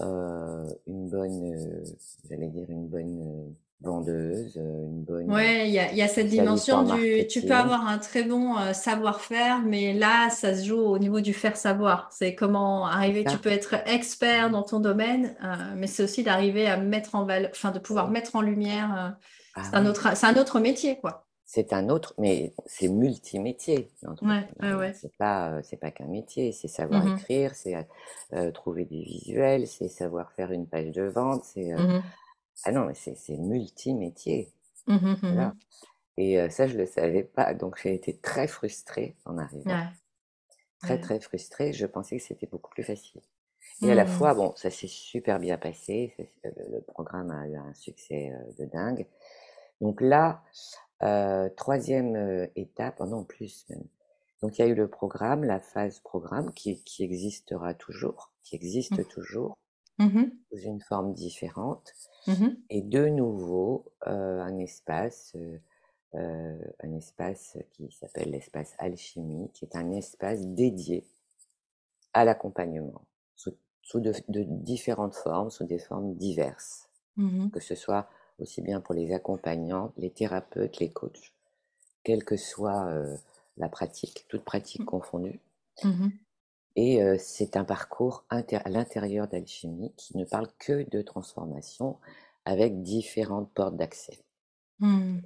euh, une bonne, j'allais dire une bonne vendeuse, euh, une bonne. Ouais, il y, a cette dimension du. Tu peux avoir un très bon euh, savoir-faire, mais là, ça se joue au niveau du faire-savoir. C'est comment arriver. Tu peux être expert dans ton domaine, euh, mais c'est aussi d'arriver à mettre en valeur, enfin, de pouvoir mettre en lumière. Ah c'est un autre, c'est un autre métier, quoi. C'est un autre, mais c'est multimétier. Ouais, ouais, C'est pas, c'est pas qu'un métier. C'est savoir mmh écrire, c'est trouver des visuels, c'est savoir faire une page de vente, c'est mmh ah non, mais c'est multi-métier. Mmh et ça, je ne le savais pas. Donc, j'ai été très frustrée en arrivant. Très, très frustrée. Je pensais que c'était beaucoup plus facile. Et à la fois, bon, ça s'est super bien passé. Le, programme a eu un succès de dingue. Donc là, troisième étape, oh non plus même. Donc il y a eu le programme, la phase programme qui, qui existera toujours, qui existe toujours, sous une forme différente. Mmh et de nouveau, euh, un espace, euh, euh, un espace qui s'appelle l'espace alchimie, qui est un espace dédié à l'accompagnement, sous, de, différentes formes, sous des formes diverses, mmh que ce soit aussi bien pour les accompagnants, les thérapeutes, les coachs, quelle que soit la pratique, toute pratique mmh. confondue. Et c'est un parcours à l'intérieur d'Alchimie qui ne parle que de transformation avec différentes portes d'accès. Mmh.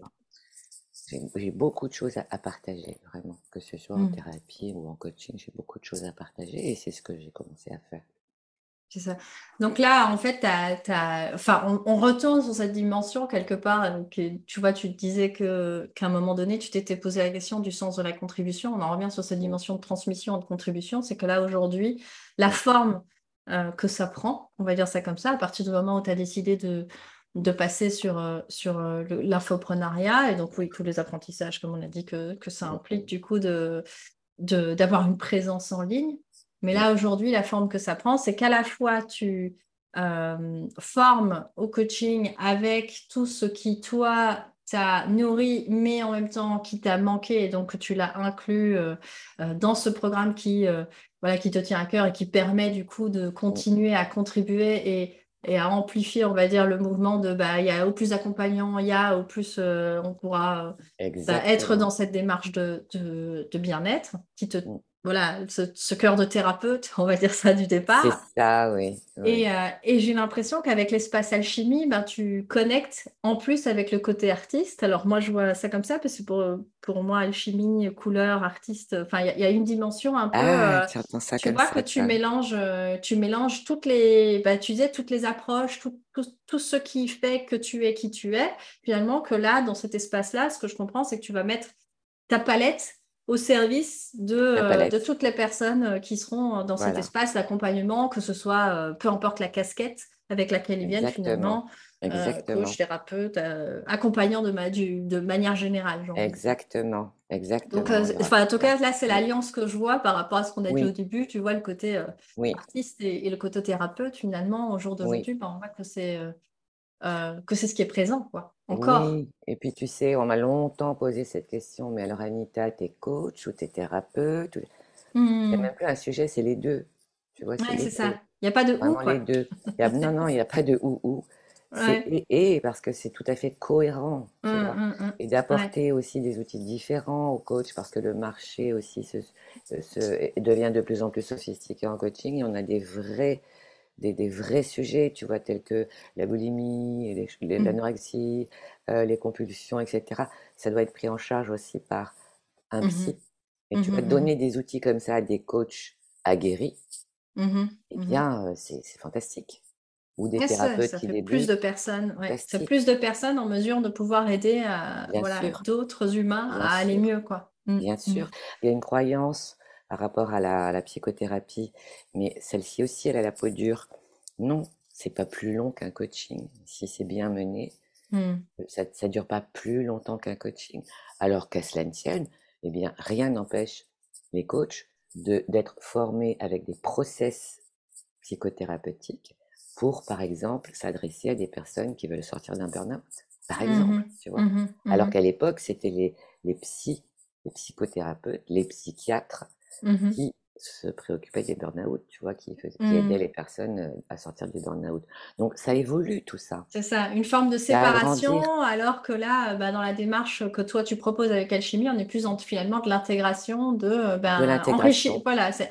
J'ai beaucoup de choses à, partager, vraiment, que ce soit en mmh. thérapie ou en coaching, j'ai beaucoup de choses à partager et c'est ce que j'ai commencé à faire. C'est ça. Donc là, en fait, Enfin, on, retourne sur cette dimension quelque part. tu vois, tu disais qu'à un moment donné, tu t'étais posé la question du sens de la contribution. On en revient sur cette dimension de transmission et de contribution. C'est que là, aujourd'hui, la forme euh, que ça prend, on va dire ça comme ça, à partir du moment où tu as décidé de, de passer sur, euh, sur euh, l'infoprenariat, et donc oui, tous les apprentissages, comme on a dit, que, que ça implique du coup de, d'avoir une présence en ligne. Mais là, aujourd'hui, la forme que ça prend, c'est qu'à la fois tu euh, formes au coaching avec tout ce qui, toi, t'a nourri, mais en même temps qui t'a manqué, et donc tu l'as inclus euh, euh, dans ce programme qui, voilà, qui te tient à cœur et qui permet du coup de continuer à contribuer et, et à amplifier, on va dire, le mouvement de bah, il y a au plus d'accompagnants, il y a au plus on pourra bah, être dans cette démarche de, de, de bien-être qui te voilà, ce, cœur de thérapeute, <laughs> on va dire ça du départ. C'est ça, oui. Et, euh, et j'ai l'impression qu'avec l'espace alchimie, ben, tu connectes en plus avec le côté artiste. Alors moi, je vois ça comme ça, parce que pour, pour moi, alchimie, couleur, artiste, enfin, il y, a une dimension un peu... Ah, tu euh, ça tu vois que tu mélanges, euh, tu mélanges toutes les... Ben, tu disais, toutes les approches, tout, tout, tout, ce qui fait que tu es qui tu es. Finalement, que là, dans cet espace-là, ce que je comprends, c'est que tu vas mettre ta palette au service de, euh, de, toutes les personnes euh, qui seront dans cet espace d'accompagnement, que ce soit, euh, peu importe la casquette avec laquelle ils viennent finalement, Exactement. coach, thérapeute, accompagnant de, ma, du, de manière générale. Exactement, exactement. Donc, en tout cas, là, c'est l'alliance que je vois par rapport à ce qu'on a dit au début. Tu vois le côté artiste et, le côté thérapeute, finalement, au jour d'aujourd'hui, ben, on voit que c'est euh, que c'est ce qui est présent, quoi. Encore? Oui, et puis tu sais, on m'a longtemps posé cette question, mais alors Anita, t'es coach ou t'es thérapeute ou... Il n'y a mmh. même plus un sujet, c'est les deux. Tu vois, c'est ça. Il n'y a pas de ou, quoi. les deux. non, non, il n'y a pas de ou, ou. C'est et, parce que c'est tout à fait cohérent. Tu mmh, vois. Mmh, et d'apporter aussi des outils différents au coach parce que le marché aussi se, se, devient de plus en plus sophistiqué en coaching et on a des vrais des, vrais sujets, tu vois, tels que la boulimie, mmh. l'anorexie, euh, les compulsions, etc. Ça doit être pris en charge aussi par un mmh psy. Et tu mmh vas donner des outils comme ça à des coachs aguerris, eh bien, euh, c'est fantastique. Ou des thérapeutes ça, fait plus de personnes, c'est plus de personnes en mesure de pouvoir aider voilà, d'autres humains à aller mieux, quoi. Bien sûr, il y a une croyance par rapport à la, psychothérapie, mais celle-ci aussi, elle a la peau dure. Non, c'est pas plus long qu'un coaching. Si c'est bien mené, mmh. ça, ne dure pas plus longtemps qu'un coaching. Alors qu'à cela ne tienne, eh bien, rien n'empêche les coachs d'être formés avec des process psychothérapeutiques pour, par exemple, s'adresser à des personnes qui veulent sortir d'un burn-out, par mmh exemple, tu vois. Mmh Alors qu'à l'époque, c'était les, les psy, les psychothérapeutes, les psychiatres Mmh qui se préoccupait des burn-out, tu vois, qui, faisait, qui aidait mmh. les personnes euh, à sortir du burn-out. Donc ça évolue tout ça. C'est ça, une forme de séparation, alors que là, bah, dans la démarche que toi tu proposes avec Alchimie, on est plus en finalement de l'intégration, de, euh, ben, enrichir, voilà, c'est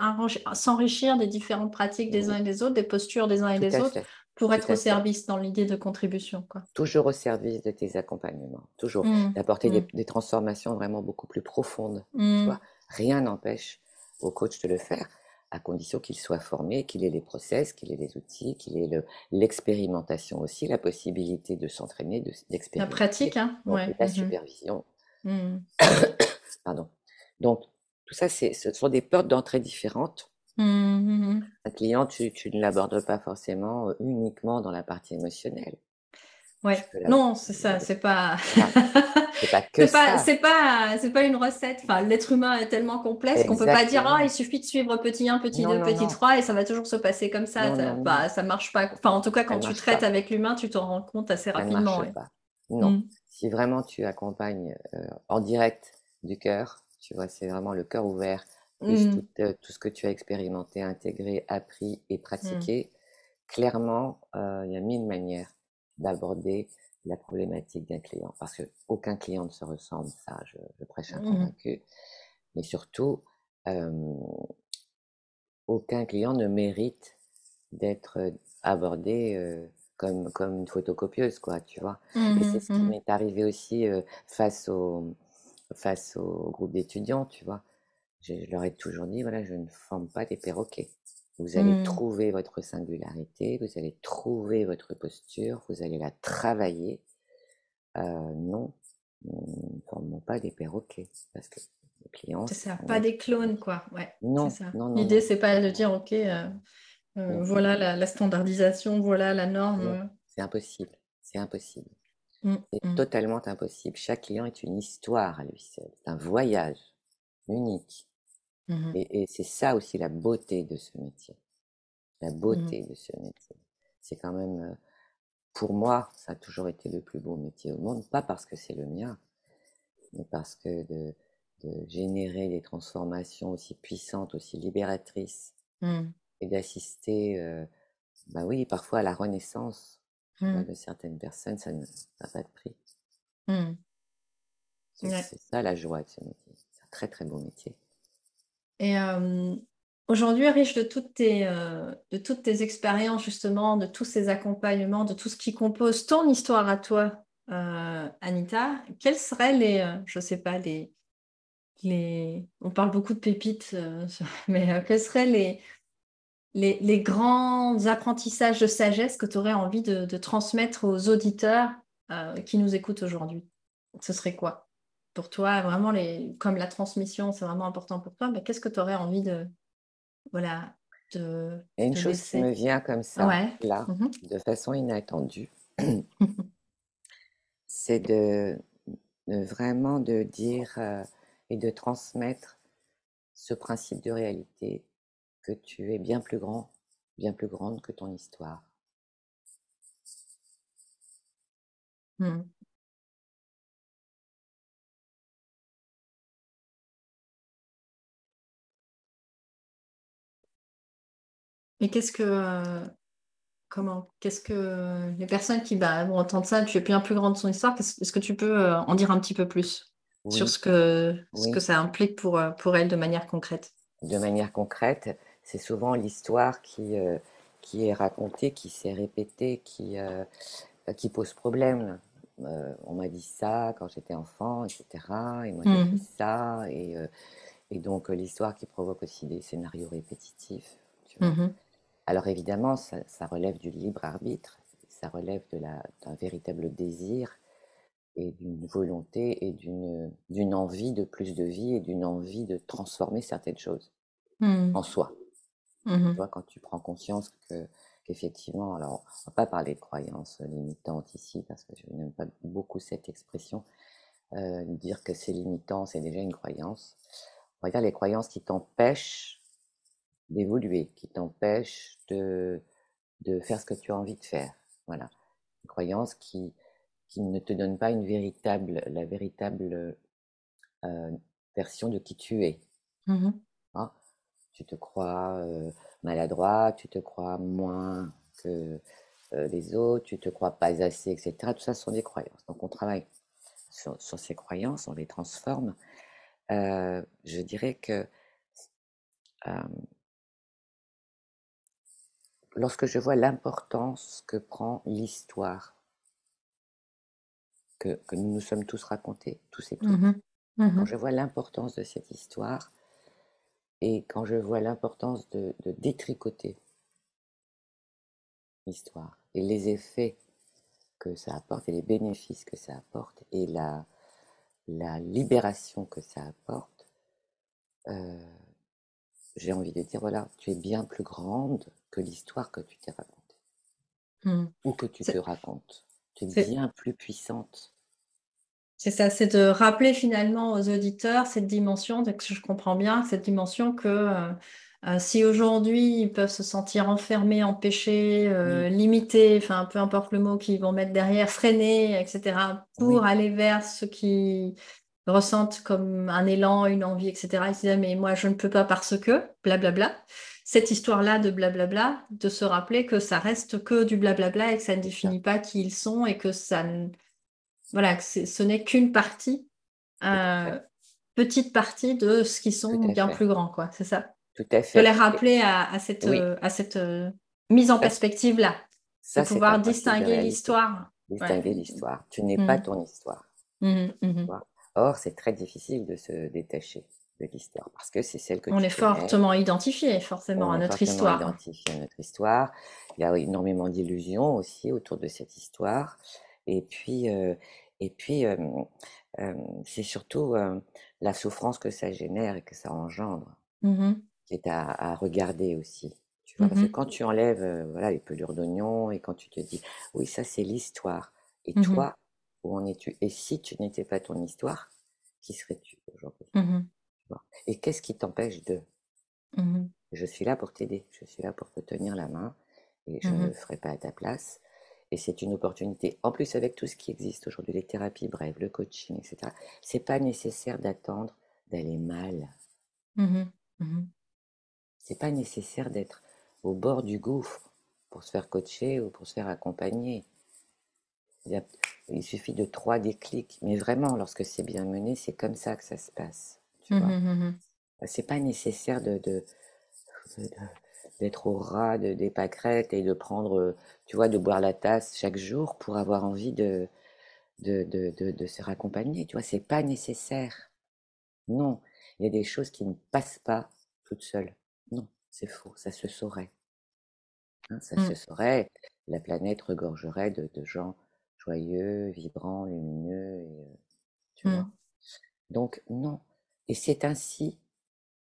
s'enrichir des différentes pratiques des uns et des autres, des postures des uns et des autres. Pour être au service dans l'idée de contribution. Quoi. Toujours au service de tes accompagnements, toujours. Mmh. D'apporter des, des, transformations vraiment beaucoup plus profondes. Tu vois Rien n'empêche au coach de le faire, à condition qu'il soit formé, qu'il ait les process, qu'il ait les outils, qu'il ait l'expérimentation aussi, la possibilité de s'entraîner, d'expérimenter. la pratique, hein ouais. La mmh supervision. Mmh. <coughs> Pardon. Donc, tout ça, ce sont des portes d'entrée différentes. Mmh, Un client, tu, tu ne l'abordes pas forcément euh, uniquement dans la partie émotionnelle. Ouais. Non, c'est ça, c'est pas. c'est pas <laughs> que ça. C'est pas, c'est pas une recette. Enfin, l'être humain est tellement complexe qu'on peut pas dire, ah, il suffit de suivre petit 1, petit 2, petit 3 et ça va toujours se passer comme ça. ça, bah, ça marche pas. Enfin, en tout cas, quand tu traites avec l'humain, tu t'en rends compte assez rapidement. Non. Mm. Si vraiment tu accompagnes euh, en direct du cœur, tu vois, c'est vraiment le cœur ouvert, plus mm. euh, tout, ce que tu as expérimenté, intégré, appris et pratiqué. Mm. Clairement, euh, il y a mille manières d'aborder la problématique d'un client. Parce qu'aucun client ne se ressemble, ça, je, prêche un mmh convaincu. Mais surtout, aucun client ne mérite d'être abordé comme, comme une photocopieuse, quoi, tu vois. Mmh Et c'est ce qui mmh m'est arrivé aussi face, au, face au groupe d'étudiants, tu vois. Je, je, leur ai toujours dit, voilà, je ne forme pas des perroquets. Vous allez mmh. trouver votre singularité, vous allez trouver votre posture, vous allez la travailler. Euh, non, ne formons pas des perroquets parce que les clients. C'est ça, pas des clones, quoi. Ouais, non, non, L'idée, c'est pas de dire, OK, euh, euh, voilà la, standardisation, voilà la norme. C'est impossible, c'est impossible. Mmh, c'est mmh. totalement impossible. Chaque client est une histoire à lui seul, c'est un voyage unique. Mmh et, c'est ça aussi la beauté de ce métier. La mmh beauté de ce métier. C'est quand même, pour moi, ça a toujours été le plus beau métier au monde. Pas parce que c'est le mien, mais parce que de, générer des transformations aussi puissantes, aussi libératrices, mmh. et d'assister, bah oui, parfois à la renaissance de certaines personnes, ça n'a pas de prix. C'est ça la joie de ce métier. C'est un très très beau métier. Et euh, aujourd'hui, riche de toutes, tes, euh, de toutes tes expériences, justement, de tous ces accompagnements, de tout ce qui compose ton histoire à toi, euh, Anita, quels seraient les, je sais pas, les, les... On parle beaucoup de pépites, <laughs> mais quels seraient les, les, les, grands apprentissages de sagesse que tu aurais envie de, transmettre aux auditeurs qui nous écoutent aujourd'hui? Ce serait quoi? Pour toi, vraiment, les, comme la transmission, c'est vraiment important pour toi, mais qu'est-ce que tu aurais envie de. Voilà. De, Il y a une chose qui me vient comme ça, là, mhm. de façon inattendue. <laughs> c'est de, vraiment de dire euh, et de transmettre ce principe de réalité que tu es bien plus grand, bien plus grande que ton histoire. Mmh. Et qu'est-ce que. Euh, comment Qu'est-ce que. Les personnes qui bah, vont entendre ça, tu es bien plus grande de son histoire, est-ce que tu peux euh, en dire un petit peu plus sur ce que, ce que ça implique pour, euh, pour elles de manière concrète? De manière concrète, c'est souvent l'histoire qui, qui est racontée, qui s'est répétée, qui, qui pose problème. on m'a dit ça quand j'étais enfant, etc. Et moi, j'ai mmh. ça. Et, et donc, l'histoire qui provoque aussi des scénarios répétitifs. Tu vois. Mmh alors évidemment, ça, relève du libre arbitre, ça relève d'un véritable désir et d'une volonté et d'une envie de plus de vie et d'une envie de transformer certaines choses mmh. en soi. Mmh tu vois, quand tu prends conscience que qu'effectivement, alors on va pas parler de croyances limitantes ici parce que je n'aime pas beaucoup cette expression, euh, dire que c'est limitant, c'est déjà une croyance. On va dire les croyances qui t'empêchent d'évoluer, qui t'empêche de, de faire ce que tu as envie de faire. Voilà. Une croyance qui, qui ne te donne pas une véritable, la véritable euh, version de qui tu es. Mmh hein? tu te crois euh, maladroit, tu te crois moins que euh, les autres, tu te crois pas assez, etc. Tout ça sont des croyances. Donc on travaille sur, sur ces croyances, on les transforme. je dirais que lorsque je vois l'importance que prend l'histoire que, nous nous sommes tous racontés, tous et toutes, mmh mmh quand je vois l'importance de cette histoire et quand je vois l'importance de, détricoter l'histoire et les effets que ça apporte et les bénéfices que ça apporte et la, la libération que ça apporte, euh, j'ai envie de dire, voilà, tu es bien plus grande que l'histoire que tu t'es racontée. Mmh. Ou que tu te racontes. Tu es, bien plus puissante. C'est ça, c'est de rappeler finalement aux auditeurs cette dimension, que je comprends bien, cette dimension que euh, euh, si aujourd'hui ils peuvent se sentir enfermés, empêchés, euh, limités, enfin peu importe le mot qu'ils vont mettre derrière, freinés, etc., pour aller vers ce qui ressentent comme un élan, une envie, etc. Ils se disent, mais moi, je ne peux pas parce que, blablabla. Cette histoire-là de blablabla, de se rappeler que ça reste que du blablabla et que ça ne définit pas qui ils sont et que ça voilà, que ce n'est qu'une partie, euh, petite partie de ce qu'ils sont bien plus grands, quoi. C'est ça? Tout à fait. De les rappeler à, cette, euh, à cette euh, mise en perspective-là. De pouvoir distinguer l'histoire. Distinguer l'histoire. Tu n'es pas mmh. ton histoire. Mmh, mmh. Or, c'est très difficile de se détacher de l'histoire parce que c'est celle que on est fortement identifié forcément à notre histoire. Identifié à notre histoire. Il y a énormément d'illusions aussi autour de cette histoire. Et puis, euh, et puis, euh, euh, c'est surtout la souffrance que ça génère et que ça engendre mmh qui est à, regarder aussi. Tu vois, Parce que mmh quand tu enlèves voilà les pelures d'oignon et quand tu te dis oui ça c'est l'histoire et mmh toi où en es-tu? Et si tu n'étais pas ton histoire, qui serais-tu aujourd'hui? Mmh Et qu'est-ce qui t'empêche de? Mmh Je suis là pour t'aider, je suis là pour te tenir la main et je ne le mmh ferai pas à ta place. Et c'est une opportunité. En plus, avec tout ce qui existe aujourd'hui, les thérapies brèves, le coaching, etc., c'est pas nécessaire d'attendre d'aller mal. C'est pas nécessaire d'être au bord du gouffre pour se faire coacher ou pour se faire accompagner. Il suffit de trois déclics. Mais vraiment, lorsque c'est bien mené, c'est comme ça que ça se passe. Tu mmh vois mmh c'est pas nécessaire de, d'être au ras de, des pâquerettes et de prendre, tu vois, de boire la tasse chaque jour pour avoir envie de, de, de, de se raccompagner. Tu vois, c'est pas nécessaire. Non, il y a des choses qui ne passent pas toutes seules. Non, c'est faux, ça se saurait. Hein, ça se mmh. saurait. La planète regorgerait de, de gens joyeux, vibrants, lumineux. Et, tu vois. Mmh. Donc, non. Et c'est ainsi,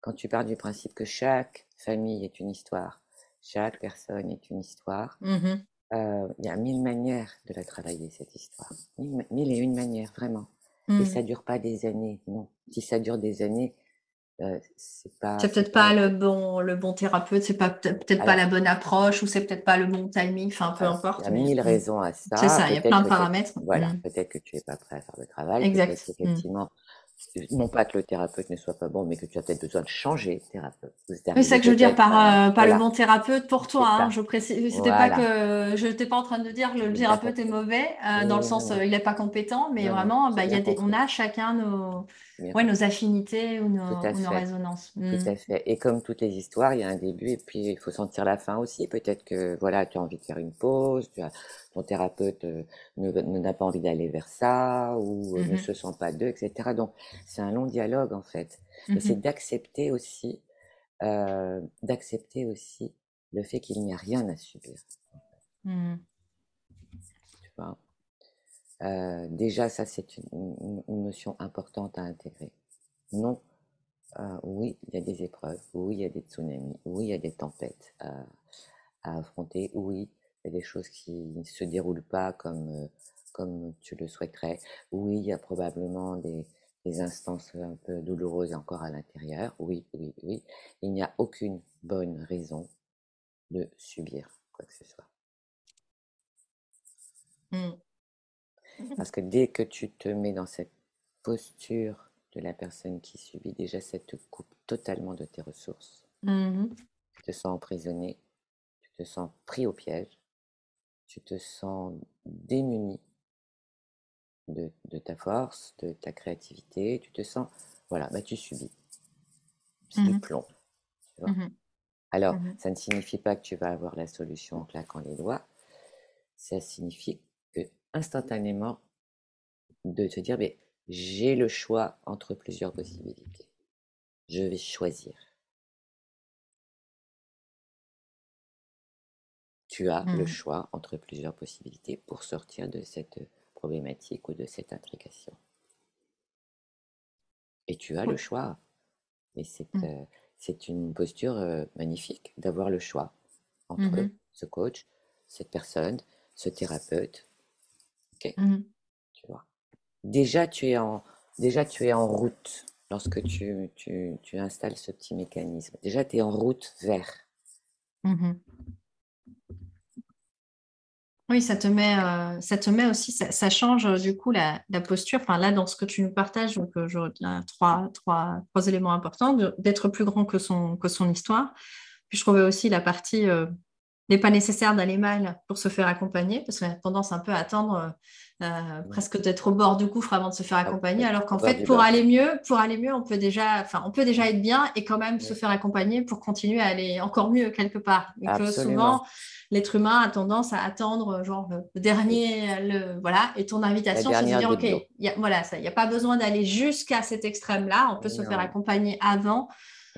quand tu pars du principe que chaque famille est une histoire, chaque personne est une histoire, mmh il y a mille manières de la travailler, cette histoire. Mille, et une manières, vraiment. Et ça dure pas des années, non. Si ça dure des années, c'est pas. C'est peut-être pas, le bon le bon thérapeute, c'est pas peut-être pas la bonne approche ou c'est peut-être pas le bon timing, enfin peu importe. Il y a mille mmh. raisons à ça. C'est ça, il y a plein de paramètres. Voilà, mmh. peut-être que tu es pas prêt à faire le travail. Exact. Mmh. Effectivement, non pas que le thérapeute ne soit pas bon, mais que tu as peut-être besoin de changer de thérapeute. C'est ça que je veux dire par euh, pas le bon thérapeute pour toi. Hein, je précise, c'était pas que je n'étais pas en train de dire que le thérapeute est mauvais euh, dans le sens euh, il n'est pas compétent, mais vraiment, bah, y a des, on a chacun nos, ouais, nos affinités ou nos, résonances. Tout mmh. à fait. Et comme toutes les histoires, il y a un début et puis il faut sentir la fin aussi. Peut-être que voilà, tu as envie de faire une pause, tu as, ton thérapeute euh, n'a pas envie d'aller vers ça ou euh, ne mmh se sent pas d'eux, etc. Donc c'est un long dialogue en fait. Et c'est mmh d'accepter aussi, euh, d'accepter aussi le fait qu'il n'y a rien à subir. Tu vois? Euh, déjà, ça, c'est une, notion importante à intégrer. Non, euh, oui, il y a des épreuves, oui, il y a des tsunamis, oui, il y a des tempêtes à, affronter, oui, il y a des choses qui ne se déroulent pas comme, euh, comme tu le souhaiterais, oui, il y a probablement des, des instances un peu douloureuses encore à l'intérieur, oui, oui, oui. Il n'y a aucune bonne raison de subir quoi que ce soit. Mmh. Parce que dès que tu te mets dans cette posture de la personne qui subit, déjà, ça te coupe totalement de tes ressources. Mmh tu te sens emprisonné, tu te sens pris au piège, tu te sens démuni de, ta force, de ta créativité, tu te sens, voilà, bah, tu subis. C'est du mmh plomb. Mmh Alors, ça ne signifie pas que tu vas avoir la solution en claquant les doigts, ça signifie instantanément de te dire, mais j'ai le choix entre plusieurs possibilités. Je vais choisir. Tu as le mmh. choix entre plusieurs possibilités pour sortir de cette problématique ou de cette intrication. Et tu as le choix. Et c'est mmh. euh, une posture euh, magnifique d'avoir le choix entre mmh ce coach, cette personne, ce thérapeute, Mmh tu vois. Déjà, tu es en, déjà, tu es en route lorsque tu, tu, tu installes ce petit mécanisme. Déjà, tu es en route vers. Mmh oui, ça te met, euh, ça te met aussi, ça, change euh, du coup la, la, posture. Enfin, là, dans ce que tu nous partages, donc euh, je trois, trois, trois éléments importants d'être plus grand que son, que son histoire. Puis je trouvais aussi la partie n'est pas nécessaire d'aller mal pour se faire accompagner, parce qu'on a tendance un peu à attendre euh, presque d'être au bord du gouffre avant de se faire ah, accompagner, alors qu'en fait, pour aller mieux, pour aller mieux, on peut déjà, enfin, on peut déjà être bien et quand même se faire accompagner pour continuer à aller encore mieux quelque part. Et que souvent, l'être humain a tendance à attendre, genre le dernier, le voilà, et ton invitation, c'est de dire, ok, y a, voilà, il n'y a pas besoin d'aller jusqu'à cet extrême-là, on peut se faire accompagner avant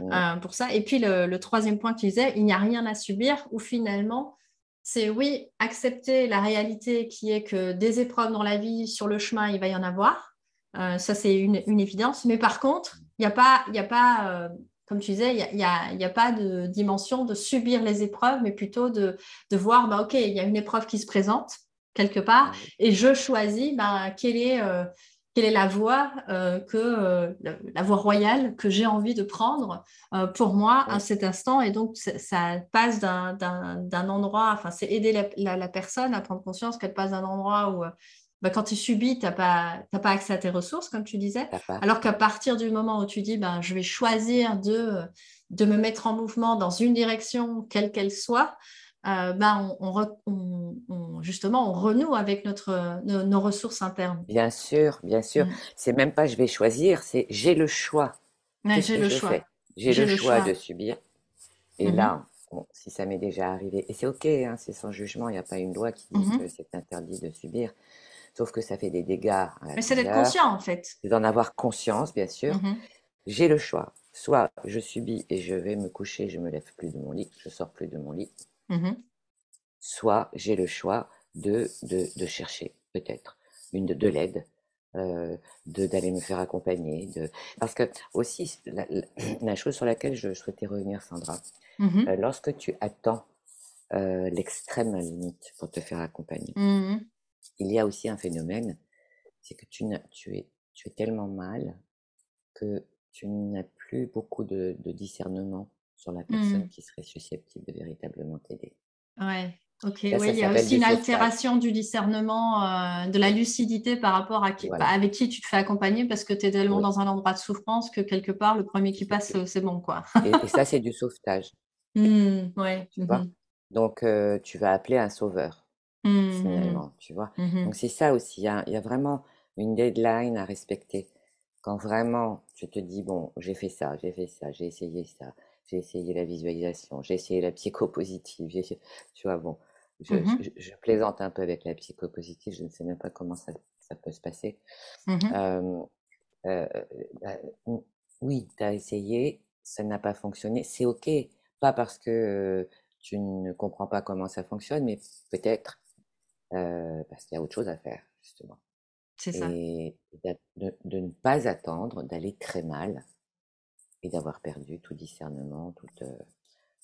euh, pour ça. Et puis le, troisième point que tu disais, il n'y a rien à subir, ou finalement, c'est oui, accepter la réalité qui est que des épreuves dans la vie, sur le chemin, il va y en avoir. Euh, ça, c'est une, évidence. Mais par contre, il n'y a pas, y a pas euh, comme tu disais, il n'y a, y a, pas de dimension de subir les épreuves, mais plutôt de, de voir, bah, OK, il y a une épreuve qui se présente quelque part, et je choisis bah, quelle est quelle est la voie euh, que euh, la voie royale que j'ai envie de prendre euh, pour moi à cet instant? Et donc ça passe d'un endroit enfin c'est aider la, personne à prendre conscience qu'elle passe d'un endroit où bah, quand tu subis tu n'as pas, pas accès à tes ressources comme tu disais. Alors qu'à partir du moment où tu dis ben, je vais choisir de, de me mettre en mouvement dans une direction quelle qu'elle soit euh, ben on, justement, on renoue avec notre, nos, ressources internes. Bien sûr, bien sûr. Mm. C'est même pas je vais choisir, c'est j'ai le choix. j'ai le choix. j'ai le, choix, de subir. Et mmh là, si ça m'est déjà arrivé, et c'est OK, hein, c'est sans jugement, il n'y a pas une loi qui dit mmh que c'est interdit de subir, sauf que ça fait des dégâts. Mais c'est d'être conscient en fait. C'est d'en avoir conscience, bien sûr. Mmh j'ai le choix. Soit je subis et je vais me coucher, je me lève plus de mon lit, je sors plus de mon lit. Soit j'ai le choix de, de, chercher peut-être une de, l'aide, euh, d'aller me faire accompagner. De... Parce que aussi, la, <clears throat> chose sur laquelle je, souhaitais revenir, Sandra, mmh euh, lorsque tu attends euh, l'extrême limite pour te faire accompagner, mmh il y a aussi un phénomène, c'est que tu, tu, es, tu es tellement mal que tu n'as plus beaucoup de, discernement sur la personne mmh. qui serait susceptible de véritablement t'aider. Ouais. Ok, oui, il y a aussi une altération du discernement, euh, de la lucidité par rapport à qui, avec qui tu te fais accompagner parce que tu es tellement dans un endroit de souffrance que quelque part, le premier qui passe, c'est bon. quoi. et, ça, c'est du sauvetage. <laughs> Mmh, ouais. Mmh Donc, euh, tu vas appeler un sauveur, mmh, finalement, tu vois? Donc, c'est ça aussi, il y, a, vraiment une deadline à respecter. Quand vraiment, tu te dis, bon, j'ai fait ça, j'ai fait ça, j'ai essayé ça, j'ai essayé la visualisation, j'ai essayé la psychopositive, tu vois, bon, Mmh je, plaisante un peu avec la psychopositive, je ne sais même pas comment ça, peut se passer. Mmh euh, bah, oui, tu as essayé, ça n'a pas fonctionné, c'est OK. Pas parce que tu ne comprends pas comment ça fonctionne, mais peut-être parce qu'il y a autre chose à faire, justement. C'est ça. Et de, ne pas attendre d'aller très mal et d'avoir perdu tout discernement, tout,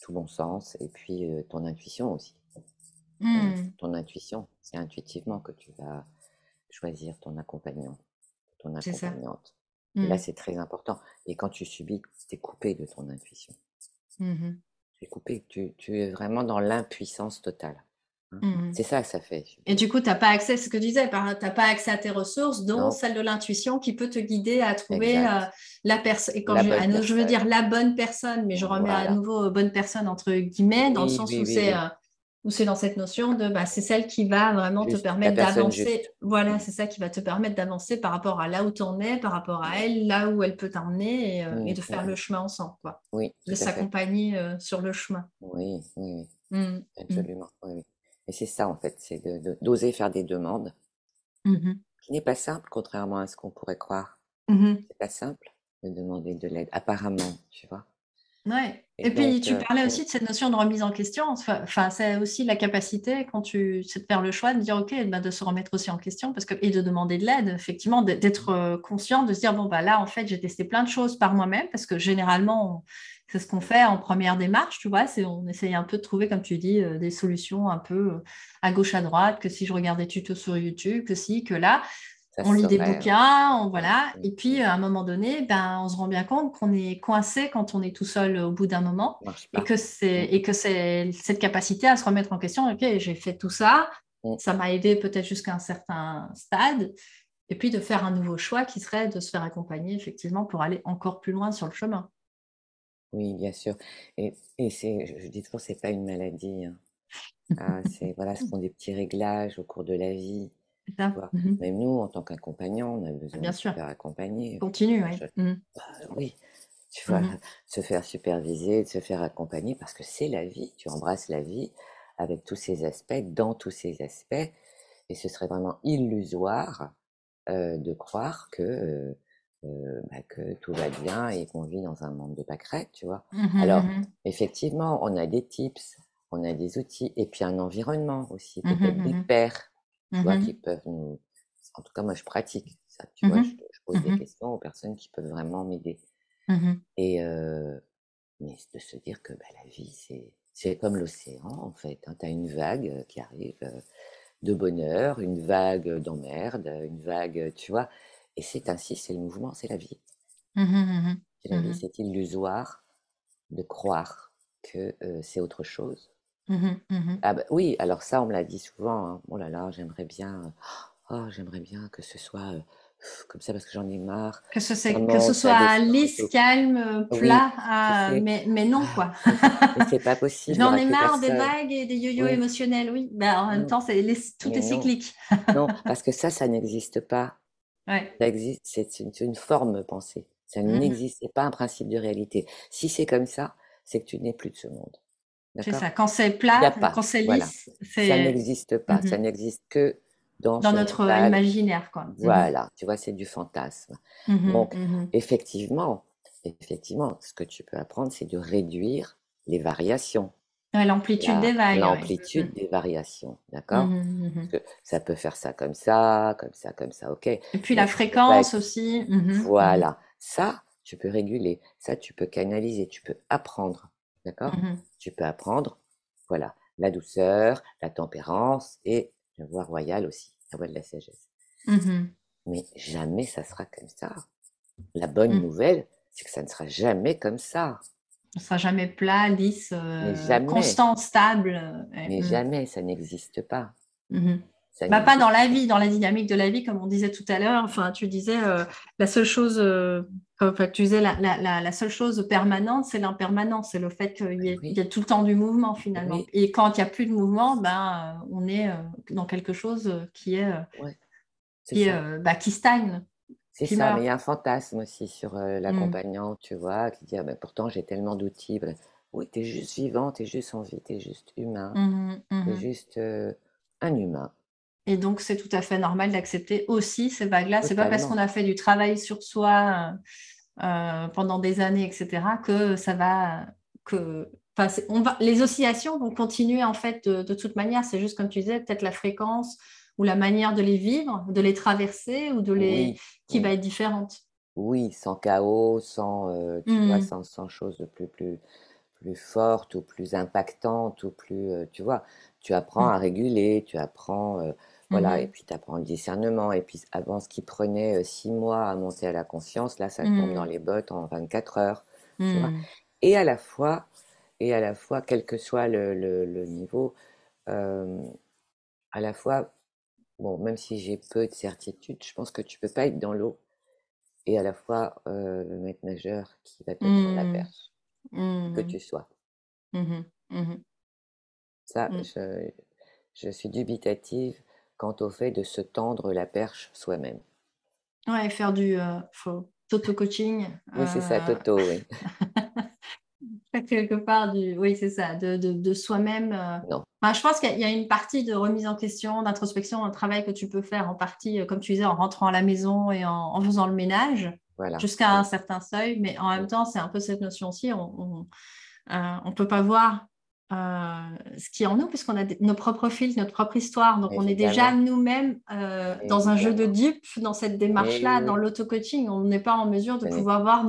tout bon sens, et puis ton intuition aussi. Mmh. ton intuition. C'est intuitivement que tu vas choisir ton accompagnant, ton accompagnante. là, mmh. c'est très important. Et quand tu subis, tu es coupé de ton intuition. Mmh tu es coupé, tu, es vraiment dans l'impuissance totale. Hein. C'est ça que ça fait. Et du coup, tu n'as pas accès, ce que tu disais, tu n'as pas accès à tes ressources, dont celle de l'intuition qui peut te guider à trouver euh, la personne. Et quand je, veux dire la bonne personne, mais je remets à nouveau euh, bonne personne entre guillemets, dans le sens où c'est euh, ou c'est dans cette notion de bah, c'est celle qui va vraiment te permettre d'avancer. Voilà, c'est ça qui va te permettre d'avancer par rapport à là où tu en es, par rapport à elle, là où elle peut t'emmener et, euh, de faire le chemin ensemble. Quoi. Oui, de s'accompagner euh, sur le chemin. Oui, oui, mmh, mmh. C'est ça en fait, c'est d'oser faire des demandes, mmh qui n'est pas simple contrairement à ce qu'on pourrait croire. C'est pas simple de demander de l'aide, apparemment, tu vois. Ouais. Et, puis, tu euh, parlais aussi de cette notion de remise en question. Enfin, c'est aussi la capacité, quand tu sais de faire le choix, de dire OK, bah, de se remettre aussi en question parce que, et de demander de l'aide, effectivement, d'être euh, conscient, de se dire bon, bah là, en fait, j'ai testé plein de choses par moi-même parce que généralement, c'est ce qu'on fait en première démarche, tu vois. C'est on essaye un peu de trouver, comme tu dis, euh, des solutions un peu à gauche, à droite, que si je regarde des tutos sur YouTube, que si, que là on lit des bouquins, on, voilà. Et puis, à un moment donné, ben, on se rend bien compte qu'on est coincé quand on est tout seul au bout d'un moment. Et que, c'est, mm. et que c'est cette capacité à se remettre en question. OK, j'ai fait tout ça. Mm. Ça m'a aidé peut-être jusqu'à un certain stade. Et puis, de faire un nouveau choix qui serait de se faire accompagner, effectivement, pour aller encore plus loin sur le chemin. Oui, bien sûr. Et, et c'est, je dis toujours, c'est pas une maladie. Hein. Ah, c'est, voilà, ce <laughs> sont des petits réglages au cours de la vie. Mmh Même nous, en tant qu'accompagnants, on a besoin de se faire accompagner. Continue, oui. Mmh. Bah, oui. Tu vois, mmh <laughs> se faire superviser, se faire accompagner, parce que c'est la vie. Tu embrasses la vie avec tous ses aspects, dans tous ses aspects. Et ce serait vraiment illusoire de croire que, bah, que tout va bien et qu'on vit dans un monde de pâquerettes, tu vois. Alors, effectivement, on a des tips, on a des outils, et puis un environnement aussi, peut-être des pairs tu vois, mmh qui peuvent nous... En tout cas, moi, je pratique ça, tu vois, mmh je, pose des mmh questions aux personnes qui peuvent vraiment m'aider. Et mais de se dire que bah, la vie, c'est, c'est comme l'océan, en fait. Hein. Tu as une vague qui arrive de bonheur, une vague d'emmerde, une vague, tu vois. Et c'est ainsi, c'est le mouvement, c'est la vie. C'est la vie, c'est illusoire de croire que c'est autre chose. Mmh mmh ah bah, oui, alors ça, on me l'a dit souvent. Hein. Oh là là, j'aimerais bien, oh, j'aimerais bien que ce soit comme ça parce que j'en ai marre. Que ce, que ce soit lisse, calme, plat, ah, mais, mais, non, quoi. <laughs> c'est pas possible. J'en ai marre des vagues et des yo-yo émotionnels, oui. Bah, en même temps, c'est, tout est cyclique. non, <laughs> parce que ça, ça n'existe pas. Ouais. Ça existe, c'est une, une, forme pensée. Ça mmh n'existe pas un principe de réalité. Si c'est comme ça, c'est que tu n'es plus de ce monde. C'est ça. Quand c'est plat, quand c'est lisse, ça n'existe pas. Ça n'existe que dans, dans notre imaginaire. Quoi. Voilà, tu vois, c'est du fantasme. Donc, effectivement, effectivement, ce que tu peux apprendre, c'est de réduire les variations. L'amplitude des vagues. L'amplitude des variations, d'accord? Mmh que ça peut faire ça comme ça, comme ça, comme ça, ok. Et puis la fréquence aussi. Mmh voilà, ça, tu peux réguler, ça, tu peux canaliser, tu peux apprendre, d'accord? Tu peux apprendre, voilà, la douceur, la tempérance et la voix royale aussi, la voix de la sagesse. Mais jamais ça sera comme ça. La bonne mmh. nouvelle, c'est que ça ne sera jamais comme ça. Ça ne sera jamais plat, lisse, euh, constant, stable. Euh, mais mm. jamais, ça n'existe pas. Mmh bah, pas dans la vie, dans la dynamique de la vie, comme on disait tout à l'heure. Enfin, tu disais euh, la seule chose, enfin, tu disais la, la, la, seule chose permanente, c'est l'impermanence, c'est le fait qu'il y, y, a tout le temps du mouvement finalement. Et quand il n'y a plus de mouvement, ben, on est dans quelque chose qui est, qui, est, bah, qui stagne. C'est ça, mais il y a un fantasme aussi sur euh, l'accompagnant, tu vois, qui dit «Ah ben, pourtant j'ai tellement d'outils. Ben, oui, tu es juste vivant, tu es juste en vie, tu es juste humain, mmh tu es mmh juste euh, un humain. Et donc, c'est tout à fait normal d'accepter aussi ces vagues-là. C'est pas parce qu'on a fait du travail sur soi euh, pendant des années, etc., que ça va. Que, on va, les oscillations vont continuer en fait de, de toute manière. C'est juste comme tu disais, peut-être la fréquence, ou la manière de les vivre, de les traverser ou de les qui va être différente. Oui, sans chaos, sans euh, tu vois, mmh. sans, sans choses plus plus plus fortes ou plus impactantes ou plus euh, tu vois, tu apprends mmh. à réguler, tu apprends euh, voilà, mmh et puis tu apprends le discernement. Et puis avant, ce qui prenait six mois à monter à la conscience, là, ça tombe dans les bottes en 24 heures. Tu vois et à la fois, et à la fois, quel que soit le, le, le niveau, à la fois bon, même si j'ai peu de certitude, je pense que tu peux pas être dans l'eau et à la fois le maître nageur qui va te prendre la mmh. perche, que mmh. tu sois. Mmh Ça, je, je, suis dubitative quant au fait de se tendre la perche soi-même. Ouais, faire du Toto coaching. Oui, c'est ça, Toto, oui. <laughs> <laughs> <laughs> quelque part du oui c'est ça de, de, soi-même euh. enfin, je pense qu'il y a une partie de remise en question d'introspection un travail que tu peux faire en partie euh, comme tu disais en rentrant à la maison et en, faisant le ménage jusqu'à un certain seuil mais en même temps c'est un peu cette notion aussi on ne euh, peut pas voir ce qui est en nous, puisqu'on a nos propres fils, notre propre histoire. Donc, on est déjà nous-mêmes euh, dans un jeu de dupes, dans cette démarche-là, dans l'auto-coaching. On n'est pas en mesure de pouvoir voir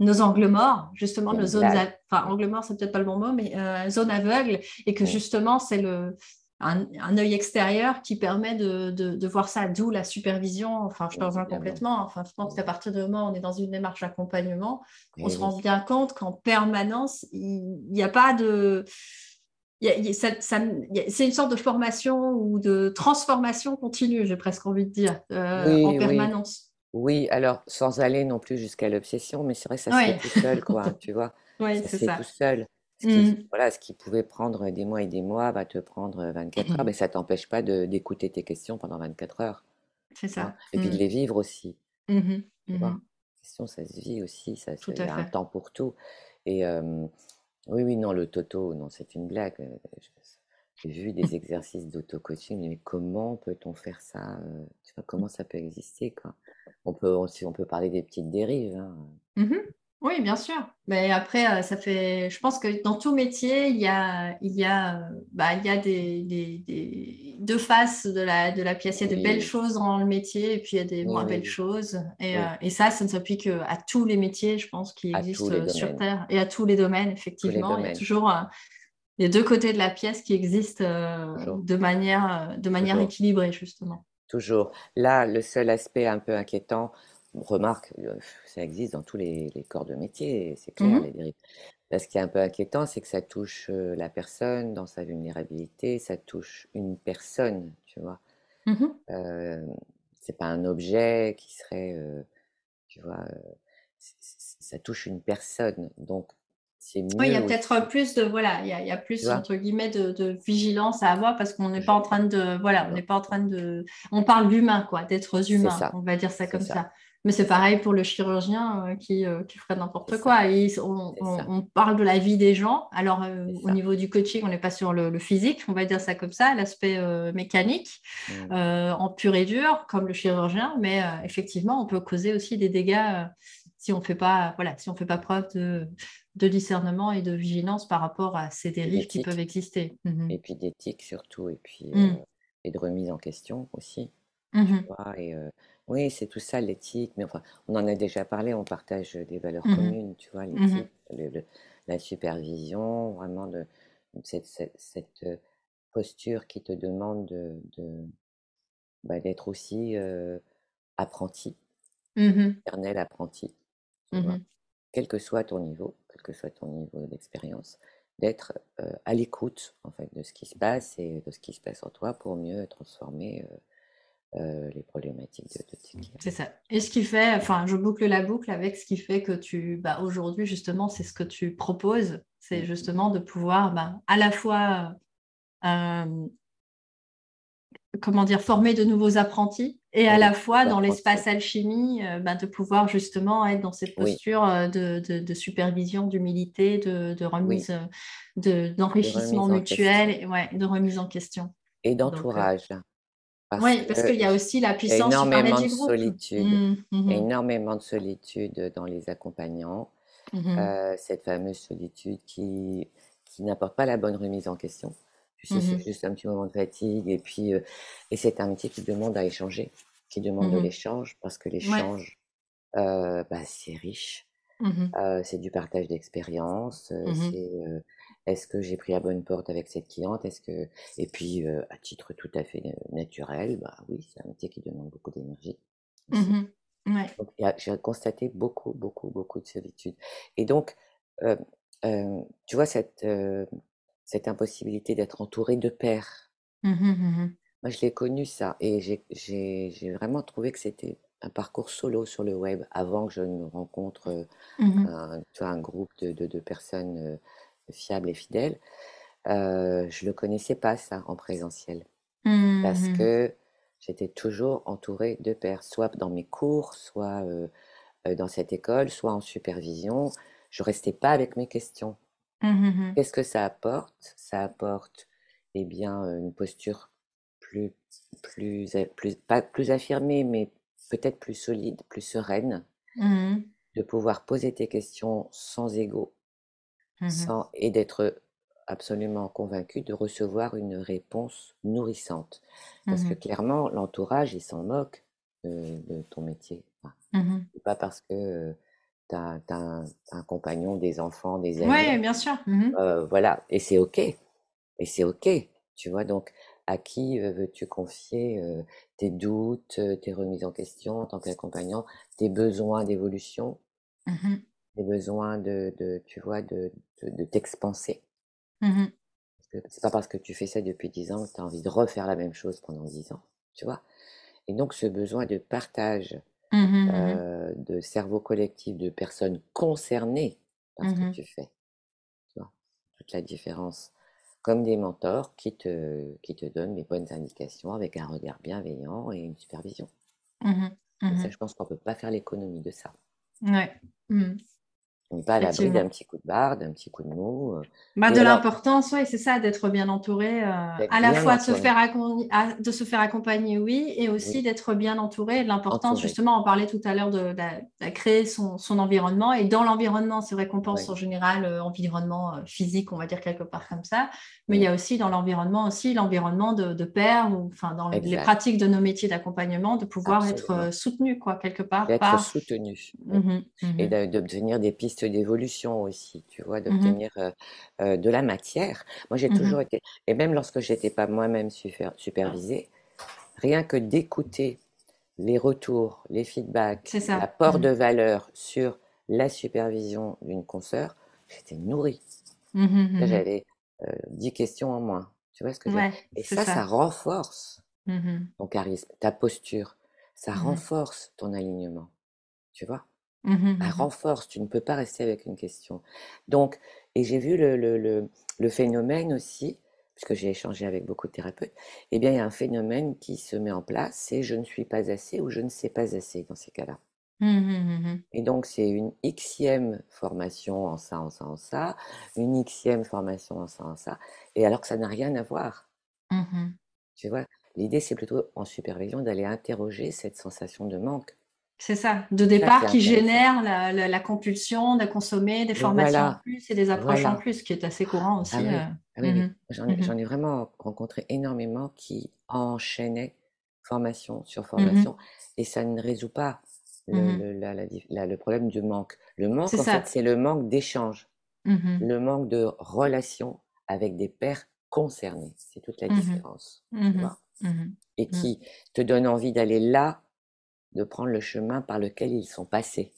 nos, angles morts, justement, nos zones. Enfin, angles morts, c'est peut-être pas le bon mot, mais euh, zones aveugles. Et que justement, c'est le un, un, œil extérieur qui permet de, de, voir ça, d'où la supervision. Enfin, je te rejoins complètement. Enfin, je pense qu'à partir du moment où on est dans une démarche d'accompagnement, on se rend bien compte qu'en permanence, il n'y a pas de. C'est une sorte de formation ou de transformation continue, j'ai presque envie de dire, euh, en permanence. Oui. alors sans aller non plus jusqu'à l'obsession, mais c'est vrai que ça se fait tout seul, quoi, tu vois. <laughs> Oui, c'est ça. tout seul. Ce qui, mmh. voilà, ce qui pouvait prendre des mois et des mois va te prendre 24 heures, mais ça t'empêche pas d'écouter tes questions pendant 24 heures. C'est ça. Et puis de mmh. les vivre aussi. Mmh les questions, ça se vit aussi, ça il y a un temps pour tout. Et oui, oui, non, le toto, non, c'est une blague. J'ai vu des exercices d'auto-coaching, mais comment peut-on faire ça tu vois, Comment ça peut exister quoi? On peut, aussi on peut parler des petites dérives. Hein. Oui, bien sûr. Mais après, euh, ça fait. Je pense que dans tout métier, il y a, il y a, euh, bah, il y a des, des, deux faces de la, de la pièce. Il y a de belles choses dans le métier et puis il y a des moins belles choses. Et, euh, et, ça, ça ne s'applique à tous les métiers, je pense, qui existent sur Terre et à tous les domaines, effectivement. Il y a toujours les deux côtés de la pièce qui existent de manière, de manière équilibrée, justement. Toujours. Là, le seul aspect un peu inquiétant, remarque, ça existe dans tous les, corps de métier, c'est clair, mmh les dérives. Là, ce qui est un peu inquiétant, c'est que ça touche la personne dans sa vulnérabilité, ça touche une personne, tu vois? Mmh c'est pas un objet qui serait, tu vois, ça touche une personne. Donc, c'est mieux. Oui, il y a peut-être plus de, voilà, il y a, plus, entre guillemets, de, vigilance à avoir parce qu'on n'est pas en train de, voilà, on n'est pas en train de, on parle d'humain, quoi, d'êtres humains, on va dire ça comme ça. Mais c'est pareil pour le chirurgien euh, qui, euh, qui, ferait n'importe quoi. on, parle de la vie des gens. Alors, euh, au niveau du coaching, on n'est pas sur le, physique, on va dire ça comme ça, l'aspect mécanique, mmh. en pur et dur, comme le chirurgien. Mais effectivement, on peut causer aussi des dégâts si on ne fait pas, voilà, si on fait pas preuve de, de, discernement et de vigilance par rapport à ces dérives qui peuvent exister. Mmh et puis d'éthique surtout, et puis mmh. et de remise en question aussi. et, oui, c'est tout ça l'éthique, mais enfin, on en a déjà parlé, on partage des valeurs mmh communes, tu vois, mmh l'éthique, la supervision, vraiment cette, cette, euh, posture qui te demande de, bah, d'être aussi apprenti, mmh éternel apprenti, quel que soit ton niveau, quel que soit ton niveau d'expérience, d'être à l'écoute en fait de ce qui se passe et de ce qui se passe en toi pour mieux transformer euh, les problématiques de, de C'est ça. Et ce qui fait, enfin, je boucle la boucle avec ce qui fait que tu, bah, aujourd'hui, justement, c'est ce que tu proposes, c'est mmh. justement de pouvoir bah, à la fois, euh, comment dire, former de nouveaux apprentis et à la fois dans l'espace alchimie, euh, bah, de pouvoir justement être dans cette posture de, de, supervision, d'humilité, de, remise, d'enrichissement mutuel, et, ouais, de remise en question. Et d'entourage oui, parce qu'il y a aussi la puissance énormément de solitude, mmh, mmh. énormément de solitude dans les accompagnants. Mmh euh, cette fameuse solitude qui, qui n'apporte pas la bonne remise en question. C'est juste un petit moment de fatigue. Et puis, euh, et c'est un métier qui demande à échanger, qui demande de l'échange, parce que l'échange, euh, bah, c'est riche. c'est du partage d'expérience, c'est est-ce que j'ai pris la bonne porte avec cette cliente? Est-ce que et puis à titre tout à fait naturel, bah oui, c'est un métier qui demande beaucoup d'énergie. Mmh j'ai constaté beaucoup, beaucoup, beaucoup de solitude. Et donc, tu vois cette cette impossibilité d'être entouré de pairs? Mmh mmh Moi, je l'ai connu ça, et j'ai vraiment trouvé que c'était un parcours solo sur le web avant que je ne rencontre un, tu vois, un groupe de, de, de personnes fiable et fidèle, euh, je ne le connaissais pas ça en présentiel. Parce mmh que j'étais toujours entourée de pères, soit dans mes cours, soit euh, dans cette école, soit en supervision. Je restais pas avec mes questions. Mmh Qu'est-ce que ça apporte? Ça apporte eh bien, une posture plus, plus, plus, pas plus affirmée, mais peut-être plus solide, plus sereine, mmh de pouvoir poser tes questions sans ego, Mmh sans, et d'être absolument convaincu de recevoir une réponse nourrissante. Parce que mmh clairement, l'entourage, il s'en moque de, ton métier. Mmh pas parce que tu as, un, compagnon, des enfants, des amis. Oui, bien sûr. Euh, voilà, et c'est OK. Et c'est OK. Tu vois, donc, à qui veux-tu confier tes doutes, tes remises en question en tant qu'accompagnant, tes besoins d'évolution? Des besoins de, de, tu vois, de, de, t'expanser. Mmh c'est pas parce que tu fais ça depuis 10 ans que tu as envie de refaire la même chose pendant 10 ans, tu vois. Et donc ce besoin de partage, mmh mmh euh, de cerveau collectif, de personnes concernées par ce que tu fais, tu vois, toute la différence. Comme des mentors qui te, qui te donnent les bonnes indications avec un regard bienveillant et une supervision. ça, je pense qu'on peut pas faire l'économie de ça. Ouais. On n'est pas à l'abri d'un petit coup de barre, d'un petit coup de mou. Euh. Bah, de l'importance, oui, c'est ça, d'être bien entouré. Euh, à la fois de se, faire de se faire accompagner, oui, et aussi d'être bien entouré. L'importance, justement, on parlait tout à l'heure de, créer son, environnement. Et dans l'environnement, c'est vrai qu'on pense en général euh, environnement physique, on va dire quelque part comme ça. Mais il y a aussi dans l'environnement aussi l'environnement de, de père, ou enfin dans les pratiques de nos métiers d'accompagnement, de pouvoir être soutenu, quoi, quelque part. D'être soutenu. Mmh mmh et d'obtenir des pistes d'évolution aussi, tu vois, mmh d'obtenir de la matière. Moi, j'ai toujours été, et même lorsque je n'étais pas moi-même supervisée, rien que d'écouter les retours, les feedbacks, l'apport de valeur sur la supervision d'une consoeur, j'étais nourrie. J'avais dix questions en moins. Tu vois ce que je dire? Et ça, ça, renforce ton charisme, ta posture. Ça renforce ton alignement. Tu vois? Mmh mmh Elle renforce, tu ne peux pas rester avec une question. Donc, et j'ai vu le, le, le, phénomène aussi, puisque j'ai échangé avec beaucoup de thérapeutes, eh bien, il y a un phénomène qui se met en place, c'est je ne suis pas assez ou je ne sais pas assez dans ces cas-là. Mmh, mmh, Et donc, c'est une xème formation en ça, en ça, en ça, une xème formation en ça, en ça, et alors que ça n'a rien à voir. Tu vois, l'idée, c'est plutôt en supervision d'aller interroger cette sensation de manque. C'est ça, de départ qui génère la, compulsion de consommer des formations en plus et des approches en plus, qui est assez courant aussi. Ah euh. ah j'en ai, vraiment rencontré énormément qui enchaînaient formation sur formation et ça ne résout pas Mmh le, problème du manque. Le manque, en fait, c'est le manque d'échange, mmh le manque de relation avec des pères concernés. C'est toute la mmh différence. Et qui te donne envie d'aller là, de prendre le chemin par lequel ils sont passés.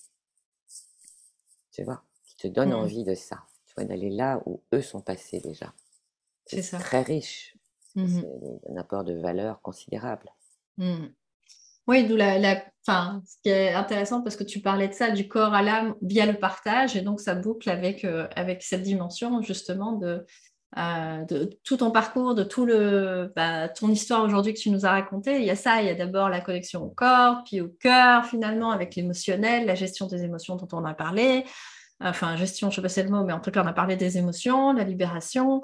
Tu vois Qui te donne envie de ça. Tu vois, d'aller là où eux sont passés déjà. C'est très riche. C'est un apport de valeur considérable. Oui, d'où la, enfin, ce qui est intéressant parce que tu parlais de ça, du corps à l'âme via le partage, et donc ça boucle avec, euh, avec cette dimension justement de, euh, de tout ton parcours, de tout le, bah, ton histoire aujourd'hui que tu nous as raconté. Il y a ça, il y a d'abord la connexion au corps, puis au cœur finalement, avec l'émotionnel, la gestion des émotions dont on a parlé. Enfin, gestion, je ne sais pas si c'est le mot, mais en tout cas, on a parlé des émotions, la libération,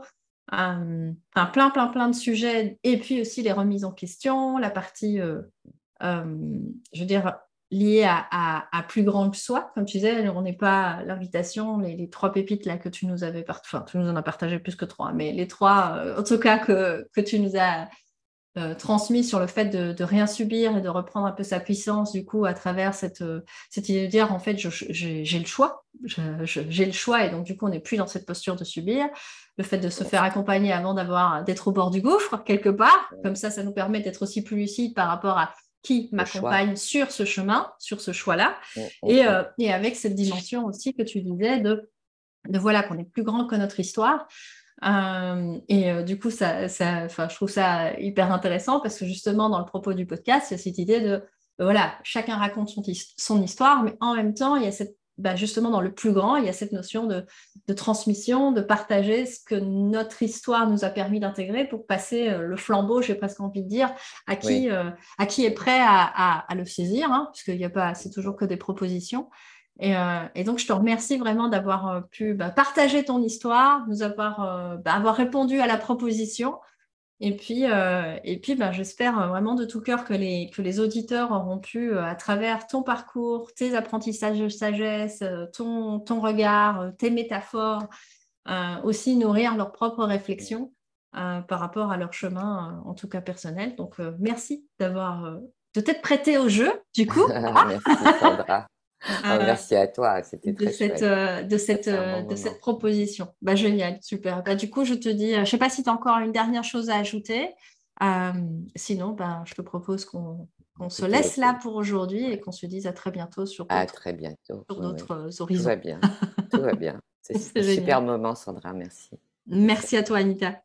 euh, enfin, plein, plein, plein de sujets, et puis aussi les remises en question, la partie euh, je veux dire, lié à, plus grand que soi. Comme tu disais, on n'est pas l'invitation, les, trois pépites là que tu nous avais partagé, enfin, tu nous en as partagé plus que trois, mais les trois, euh, en tout cas, que, que tu nous as euh, transmis sur le fait de, rien subir et de reprendre un peu sa puissance, du coup, à travers cette, cette idée de dire, en fait, j'ai le choix, j'ai le choix, et donc, du coup, on n'est plus dans cette posture de subir. Le fait de se faire accompagner avant d'avoir d'être au bord du gouffre, quelque part, comme ça, ça nous permet d'être aussi plus lucide par rapport à qui m'accompagne sur ce chemin, sur ce choix-là, et. Euh, et, avec cette dimension aussi que tu disais de, de voilà qu'on est plus grand que notre histoire. Euh, et euh, du coup, ça, ça, je trouve ça hyper intéressant parce que justement, dans le propos du podcast, il y a cette idée de, voilà, chacun raconte son, son histoire, mais en même temps, il y a cette bah, justement dans le plus grand, il y a cette notion de, transmission, de partager ce que notre histoire nous a permis d'intégrer pour passer euh, le flambeau, j'ai presque envie de dire, à qui, euh, à qui est prêt à, le saisir, hein, parce qu'il n'y a pas, c'est toujours que des propositions. Et, euh, donc, je te remercie vraiment d'avoir pu bah, partager ton histoire, nous avoir, bah, avoir répondu à la proposition. Et puis, euh, ben, j'espère vraiment de tout cœur que les, auditeurs auront pu, euh, à travers ton parcours, tes apprentissages de sagesse, euh, ton, ton regard, tes métaphores, aussi nourrir leurs propres réflexions par rapport à leur chemin, en tout cas personnel. Donc, merci d'avoir de t'être prêté au jeu, du coup. <laughs> merci Sandra. Ah, euh, merci à toi, c'était très de cette, euh, de cette, euh, de cette proposition. Bah, génial, super. Bah, du coup, je te dis, je ne sais pas si tu as encore une dernière chose à ajouter. sinon, bah, je te propose qu'on se laisse là pour aujourd'hui et qu'on se dise à très bientôt sur d'autres, très bientôt. Sur d'autres horizons. Tout va bien, tout va bien. <laughs> C'est un super moment, Sandra, merci. Merci à toi, Anita.